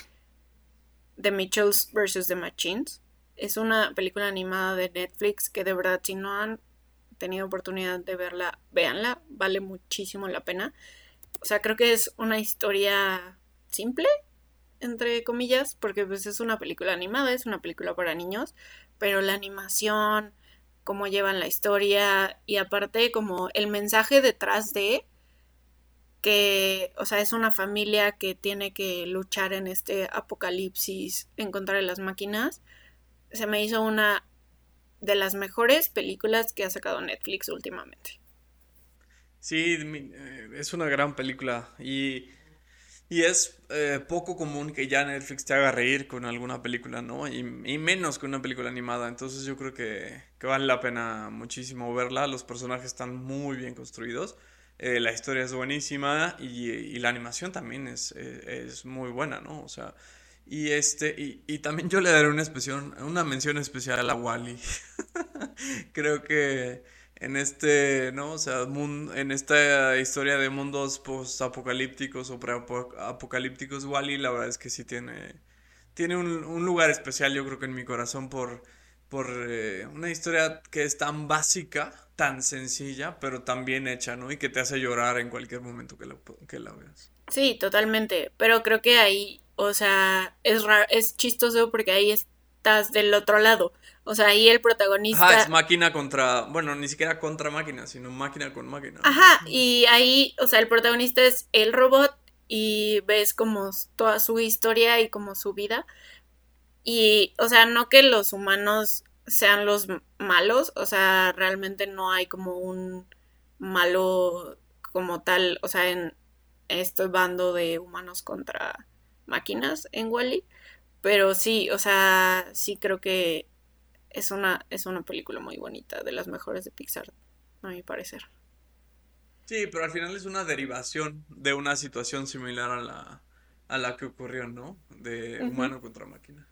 The Mitchells vs. The Machines. Es una película animada de Netflix que de verdad si no han tenido oportunidad de verla, véanla, vale muchísimo la pena. O sea, creo que es una historia simple, entre comillas, porque pues es una película animada, es una película para niños, pero la animación, cómo llevan la historia y aparte como el mensaje detrás de que, o sea, es una familia que tiene que luchar en este apocalipsis en contra de las máquinas, se me hizo una de las mejores películas que ha sacado Netflix últimamente. Sí, eh, es una gran película y, y es eh, poco común que ya Netflix te haga reír con alguna película, ¿no? Y, menos con una película animada, entonces yo creo que, que, vale la pena muchísimo verla, los personajes están muy bien construidos. Eh, la historia es buenísima y, la animación también es, eh, es, muy buena, ¿no? O sea, y este, y, también yo le daré una, una mención especial a Wally. Creo que en este, ¿no? O sea, en esta historia de mundos post-apocalípticos o pre-apocalípticos, Wally, la verdad es que sí tiene, tiene un, un lugar especial, yo creo que en mi corazón, por, por eh, una historia que es tan básica, tan sencilla, pero tan bien hecha, ¿no? Y que te hace llorar en cualquier momento que la, que la veas. Sí, totalmente. Pero creo que ahí, o sea, es raro, es chistoso porque ahí estás del otro lado. O sea, ahí el protagonista. Ajá, es máquina contra. Bueno, ni siquiera contra máquina, sino máquina con máquina. Ajá, y ahí, o sea, el protagonista es el robot y ves como toda su historia y como su vida. Y, o sea, no que los humanos sean los malos, o sea, realmente no hay como un malo como tal, o sea, en este bando de humanos contra máquinas en Wally. Pero sí, o sea, sí creo que es una, es una película muy bonita, de las mejores de Pixar, a mi parecer. Sí, pero al final es una derivación de una situación similar a la, a la que ocurrió, ¿no? De humano contra máquina.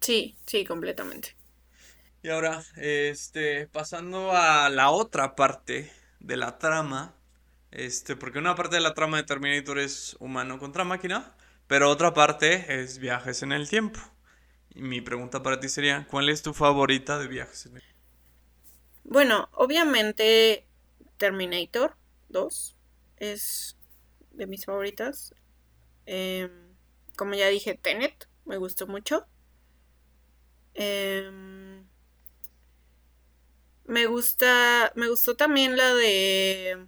Sí, sí, completamente. Y ahora, este, pasando a la otra parte de la trama, este, porque una parte de la trama de Terminator es humano contra máquina, pero otra parte es viajes en el tiempo. Y mi pregunta para ti sería, ¿cuál es tu favorita de viajes en el tiempo? Bueno, obviamente Terminator 2 es de mis favoritas. Em, como ya dije, Tenet me gustó mucho. Em, me gusta, me gustó también la de...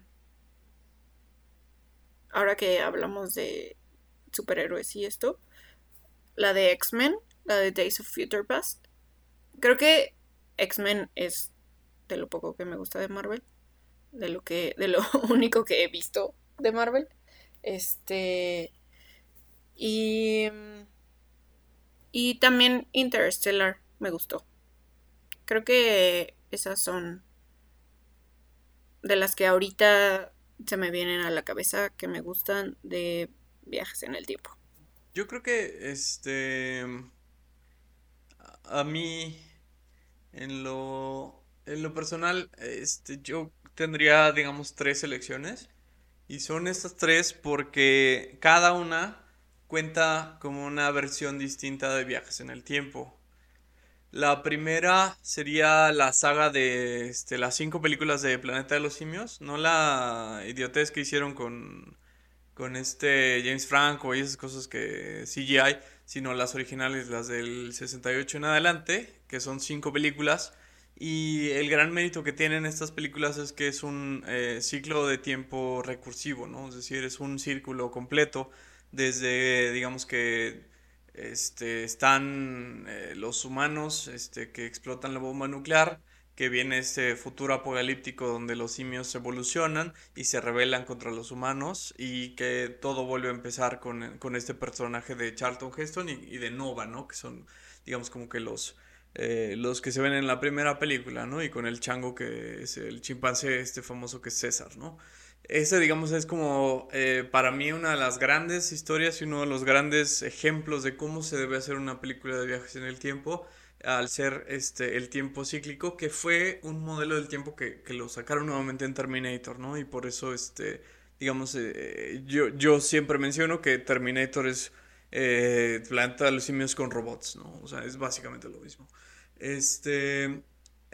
Ahora que hablamos de superhéroes y esto, la de X-Men, la de Days of Future Past. Creo que X-Men es de lo poco que me gusta de Marvel, de lo que de lo único que he visto de Marvel. Este y y también Interstellar me gustó. Creo que esas son de las que ahorita se me vienen a la cabeza que me gustan de viajes en el tiempo. Yo creo que este a mí en lo en lo personal este yo tendría digamos tres selecciones y son estas tres porque cada una cuenta como una versión distinta de viajes en el tiempo. La primera sería la saga de este, las cinco películas de Planeta de los Simios, no la idiotez que hicieron con, con este James Franco y esas cosas que CGI, sino las originales, las del 68 en adelante, que son cinco películas. Y el gran mérito que tienen estas películas es que es un eh, ciclo de tiempo recursivo, ¿no? Es decir, es un círculo completo desde, digamos que este, están eh, los humanos este, que explotan la bomba nuclear, que viene este futuro apocalíptico donde los simios evolucionan y se rebelan contra los humanos y que todo vuelve a empezar con, con este personaje de Charlton Heston y, de Nova, ¿no? Que son, digamos, como que los, eh, los que se ven en la primera película, ¿no? Y con el chango que es el chimpancé este famoso que es César, ¿no? Ese, digamos, es como eh, para mí una de las grandes historias y uno de los grandes ejemplos de cómo se debe hacer una película de viajes en el tiempo al ser este el tiempo cíclico, que fue un modelo del tiempo que, que lo sacaron nuevamente en Terminator, ¿no? Y por eso, este, digamos, eh, yo, yo siempre menciono que Terminator es eh, Planeta de los Simios con robots, ¿no? O sea, es básicamente lo mismo. Este,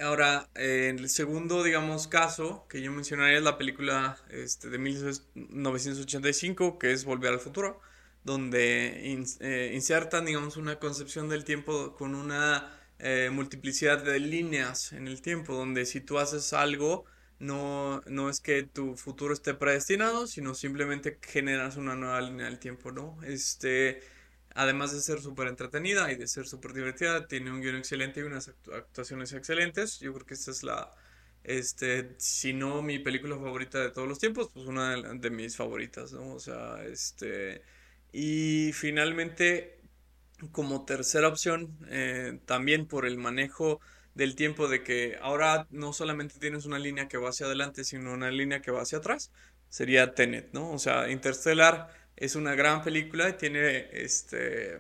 Ahora, en el segundo, digamos, caso que yo mencionaría es la película este, de 1985, que es Volver al Futuro, donde eh, insertan, digamos, una concepción del tiempo con una eh, multiplicidad de líneas en el tiempo, donde si tú haces algo, no, no es que tu futuro esté predestinado, sino simplemente generas una nueva línea del tiempo, ¿no? Este además de ser súper entretenida y de ser súper divertida, tiene un guion excelente y unas actuaciones excelentes. Yo creo que esta es la, este, si no mi película favorita de todos los tiempos, pues una de, mis favoritas, ¿no? O sea, este, y finalmente, como tercera opción, eh, también por el manejo del tiempo de que ahora no solamente tienes una línea que va hacia adelante, sino una línea que va hacia atrás, sería Tenet, ¿no? O sea, Interstellar es una gran película tiene, este,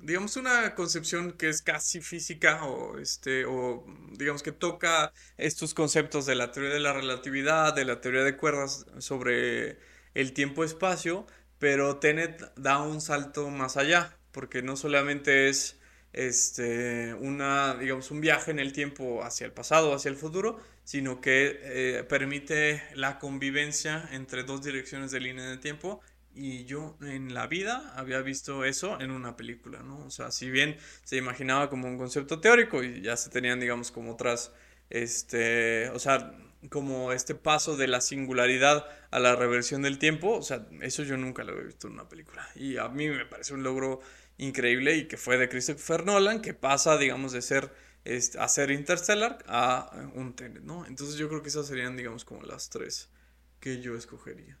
digamos, una concepción que es casi física o, este, o digamos que toca estos conceptos de la teoría de la relatividad, de la teoría de cuerdas sobre el tiempo-espacio, pero Tenet da un salto más allá, porque no solamente es este, una, digamos, un viaje en el tiempo hacia el pasado, hacia el futuro, sino que eh, permite la convivencia entre dos direcciones de línea de tiempo y yo en la vida había visto eso en una película, ¿no? O sea, si bien se imaginaba como un concepto teórico y ya se tenían, digamos, como otras, este, o sea, como este paso de la singularidad a la reversión del tiempo, o sea, eso yo nunca lo había visto en una película. Y a mí me parece un logro increíble y que fue de Christopher Nolan, que pasa, digamos, de ser, este, a ser Interstellar a un Tenet, ¿no? Entonces yo creo que esas serían, digamos, como las tres que yo escogería.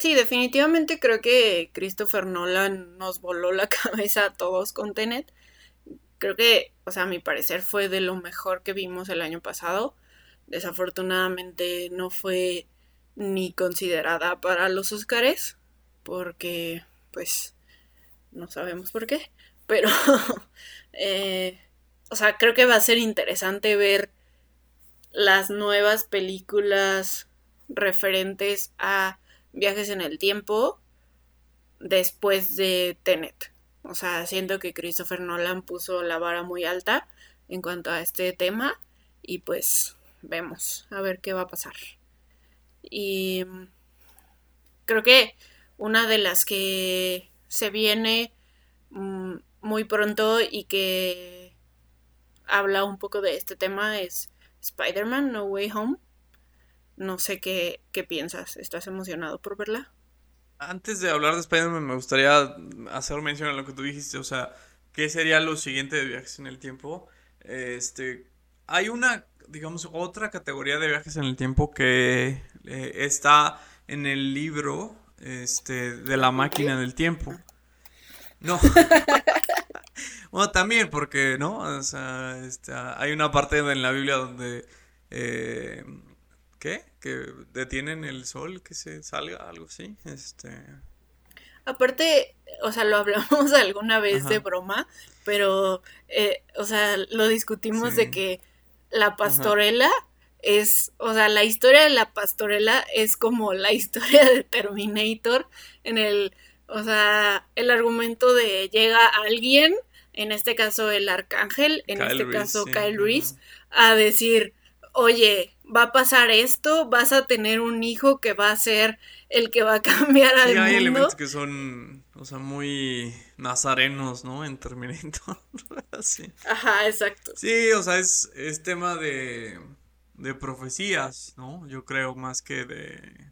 Sí, definitivamente creo que Christopher Nolan nos voló la cabeza a todos con Tenet. Creo que, o sea, a mi parecer fue de lo mejor que vimos el año pasado. Desafortunadamente no fue ni considerada para los Oscars porque, pues, no sabemos por qué. Pero, eh, o sea, creo que va a ser interesante ver las nuevas películas referentes a viajes en el tiempo después de Tenet. O sea, siento que Christopher Nolan puso la vara muy alta en cuanto a este tema y pues vemos a ver qué va a pasar. Y creo que una de las que se viene mm, muy pronto y que habla un poco de este tema es Spider-Man No Way Home. No sé qué, qué piensas. ¿Estás emocionado por verla? Antes de hablar de Spider-Man, me gustaría hacer mención a lo que tú dijiste. O sea, ¿qué sería lo siguiente de viajes en el tiempo? Este, hay una, digamos, otra categoría de viajes en el tiempo que eh, está en el libro este, de la máquina del tiempo. No. bueno, también porque, ¿no? O sea, este, hay una parte en la Biblia donde eh, ¿Qué? Que detienen el sol, que se salga, algo así. Este. Aparte, o sea, lo hablamos alguna vez de broma, pero, eh, o sea, lo discutimos de que la pastorela es, o sea, la historia de la pastorela es como la historia de Terminator en el, o sea, el argumento de llega alguien, en este caso el arcángel, en este caso Kyle Reese, a decir, oye, va a pasar esto, vas a tener un hijo que va a ser el que va a cambiar al mundo. hay elementos que son, o sea, muy nazarenos, ¿no? En Terminator. sí. Ajá, exacto. Sí, o sea, es, es tema de, de profecías, ¿no? Yo creo más que de...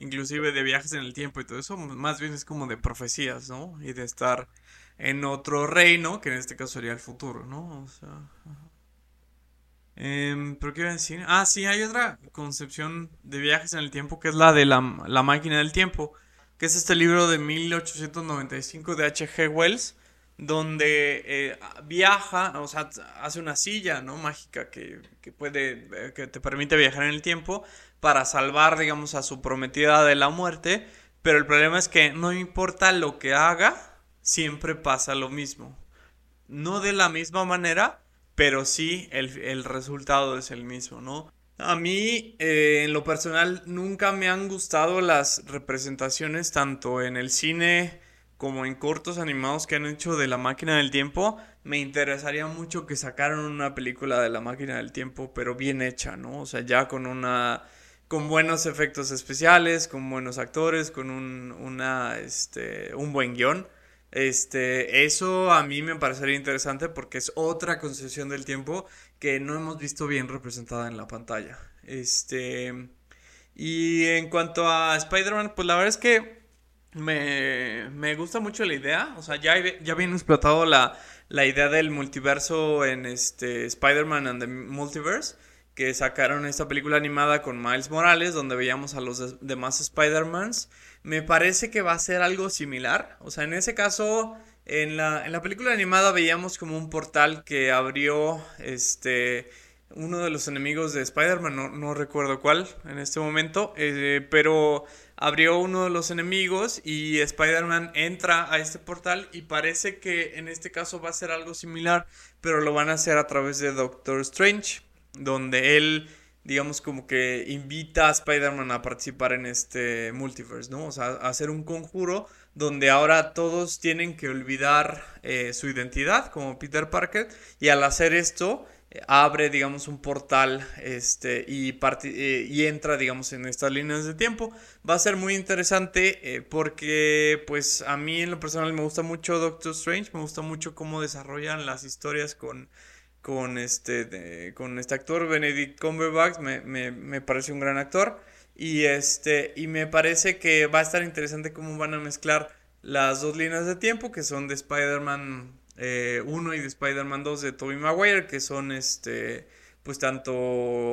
Inclusive de viajes en el tiempo y todo eso, más bien es como de profecías, ¿no? Y de estar en otro reino, que en este caso sería el futuro, ¿no? O sea... Eh, ¿Pero qué iba a decir? Ah, sí, hay otra concepción de viajes en el tiempo que es la de la, máquina del tiempo, que es este libro de 1895 de H.G. Wells, donde eh, viaja, o sea, hace una silla, ¿no? Mágica que, que, puede, eh, que te permite viajar en el tiempo para salvar, digamos, a su prometida de la muerte, pero el problema es que no importa lo que haga, siempre pasa lo mismo. No de la misma manera, pero sí el, resultado es el mismo, ¿no? A mí, eh, en lo personal, nunca me han gustado las representaciones tanto en el cine como en cortos animados que han hecho de la máquina del tiempo. Me interesaría mucho que sacaran una película de la máquina del tiempo, pero bien hecha, ¿no? O sea, ya con una con buenos efectos especiales, con buenos actores, con un, una, este, un buen guion. Este, eso a mí me parecería interesante porque es otra concepción del tiempo que no hemos visto bien representada en la pantalla. Este, y en cuanto a Spider-Man, pues la verdad es que me, me, gusta mucho la idea. O sea, ya, ya habían explotado la, la idea del multiverso en este Spider-Man and the Multiverse que sacaron esta película animada con Miles Morales, donde veíamos a los demás Spider-Mans. Me parece que va a ser algo similar. O sea, en ese caso, en la, en la película animada veíamos como un portal que abrió este uno de los enemigos de Spider-Man, no, recuerdo cuál en este momento, eh, pero abrió uno de los enemigos y Spider-Man entra a este portal y parece que en este caso va a ser algo similar, pero lo van a hacer a través de Doctor Strange donde él, digamos, como que invita a Spider-Man a participar en este multiverse, ¿no? O sea, a hacer un conjuro donde ahora todos tienen que olvidar eh, su identidad como Peter Parker y al hacer esto eh, abre digamos un portal este y, eh, y entra digamos en estas líneas de tiempo va a ser muy interesante porque pues a mí en lo personal me gusta mucho Doctor Strange me gusta mucho cómo desarrollan las historias con con este, con este actor, Benedict Cumberbatch, me, me, parece un gran actor. Y, este, y me parece que va a estar interesante cómo van a mezclar las dos líneas de tiempo, que son de Spider-Man 1 eh, y de Spider-Man 2 de Tobey Maguire, que son este, pues tanto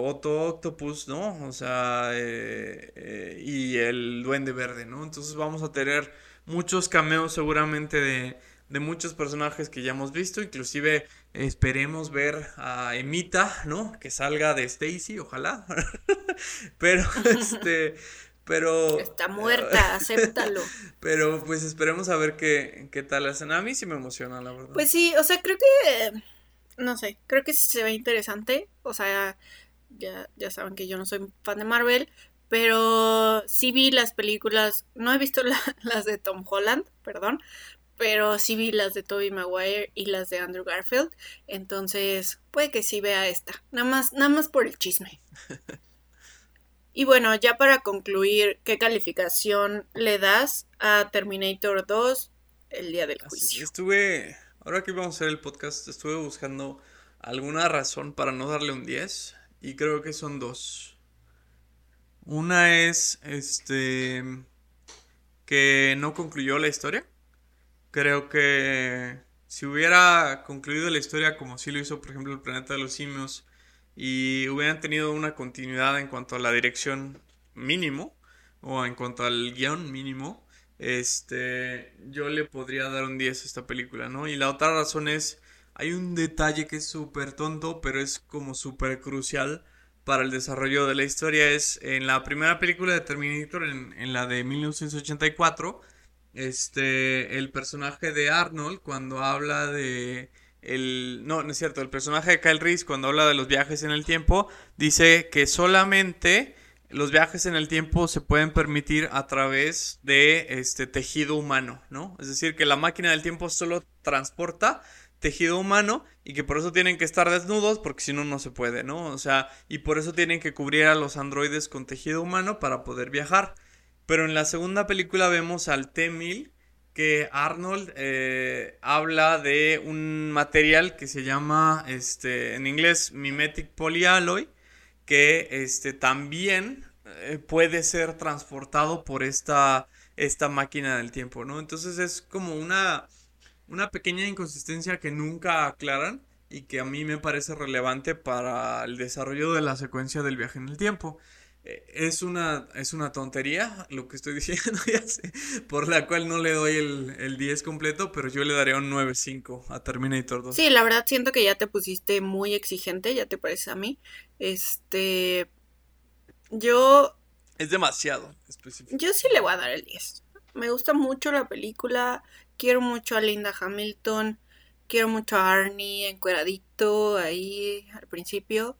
Otto Octopus, ¿no? O sea, eh, eh, y el Duende Verde, ¿no? Entonces vamos a tener muchos cameos seguramente de, de muchos personajes que ya hemos visto, inclusive esperemos ver a Emita, ¿no? Que salga de Stacy, ojalá. pero este pero está muerta, acéptalo. Pero pues esperemos a ver qué, qué tal hacen. A mí sí me emociona, la verdad. Pues sí, o sea, creo que no sé, creo que se ve interesante. O sea, ya, ya saben que yo no soy fan de Marvel, pero sí vi las películas, no he visto las de Tom Holland, perdón, pero sí vi las de Tobey Maguire y las de Andrew Garfield, entonces puede que sí vea esta, nada más, nada más por el chisme. Y bueno, ya para concluir, ¿qué calificación le das a Terminator 2 el día del juicio? Estuve Ahora que vamos a hacer el podcast, estuve buscando alguna razón para no darle un 10 y creo que son dos. Una es este que no concluyó la historia. Creo que si hubiera concluido la historia como si lo hizo, por ejemplo, el planeta de los simios y hubieran tenido una continuidad en cuanto a la dirección mínimo o en cuanto al guion mínimo, este, yo le podría dar un 10 a esta película, ¿no? Y la otra razón es, hay un detalle que es súper tonto, pero es como súper crucial para el desarrollo de la historia. Es en la primera película de Terminator, en, la de 1984, este, el personaje de Arnold, cuando habla de... El, no, no es cierto, el personaje de Kyle Reese, cuando habla de los viajes en el tiempo, dice que solamente los viajes en el tiempo se pueden permitir a través de este tejido humano, ¿no? Es decir, que la máquina del tiempo solo transporta tejido humano y que por eso tienen que estar desnudos porque si no no se puede, ¿no? O sea, y por eso tienen que cubrir a los androides con tejido humano para poder viajar. Pero en la segunda película vemos al T-1000 que Arnold eh, habla de un material que se llama, este, en inglés, mimetic polyalloy, que este, también eh, puede ser transportado por esta, esta máquina del tiempo, ¿no? Entonces es como una, una pequeña inconsistencia que nunca aclaran y que a mí me parece relevante para el desarrollo de la secuencia del viaje en el tiempo. Es una, es una tontería lo que estoy diciendo, ya sé, por la cual no le doy el, el 10 completo, pero yo le daré un 9.5 a Terminator 2. Sí, la verdad siento que ya te pusiste muy exigente, ya te parece a mí. Este. Yo. Es demasiado específico. Yo sí le voy a dar el 10. Me gusta mucho la película. Quiero mucho a Linda Hamilton. Quiero mucho a Arnie encueradito ahí al principio.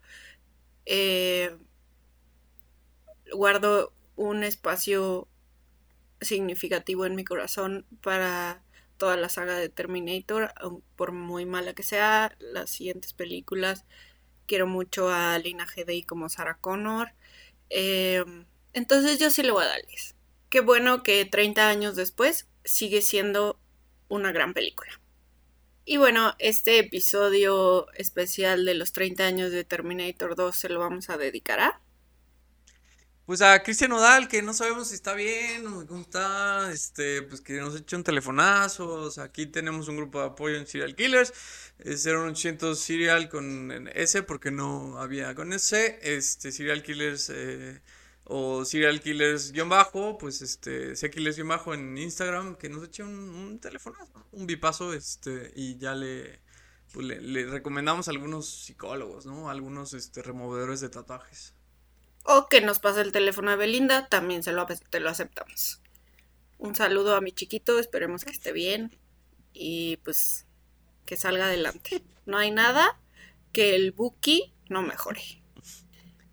Eh, guardo un espacio significativo en mi corazón para toda la saga de Terminator, por muy mala que sea, las siguientes películas. Quiero mucho a Lina Headey como Sarah Connor. Em, entonces yo sí le voy a darles. Qué bueno que 30 años después sigue siendo una gran película. Y bueno, este episodio especial de los 30 años de Terminator 2 se lo vamos a dedicar a pues a Cristian Nodal, que no sabemos si está bien o cómo está, este, pues que nos echa un telefonazo. Aquí tenemos un grupo de apoyo en Serial Killers. Es 0800 Serial con S, porque no había con S. Este, Serial Killers eh, o Serial Killers guion bajo, pues este, C Killers guion bajo en Instagram, que nos eche un, un telefonazo, un bipaso, este, y ya le, pues, le, le recomendamos a algunos psicólogos, ¿no? Algunos este, removedores de tatuajes o que nos pase el teléfono de Belinda, también se lo, te lo aceptamos. Un saludo a mi chiquito, esperemos que esté bien y pues que salga adelante. No hay nada que el Buki no mejore.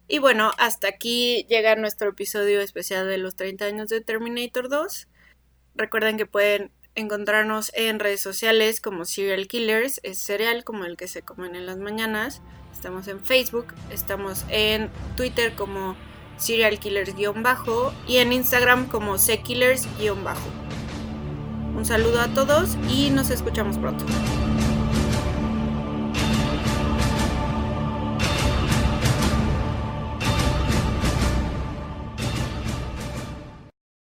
Y bueno, hasta aquí llega nuestro episodio especial de los 30 años de Terminator 2. Recuerden que pueden encontrarnos en redes sociales como Serial Killers, es cereal como el que se comen en las mañanas estamos en Facebook, estamos en Twitter como Serial Killers-bajo y en Instagram como Sekillers-bajo. Un saludo a todos y nos escuchamos pronto.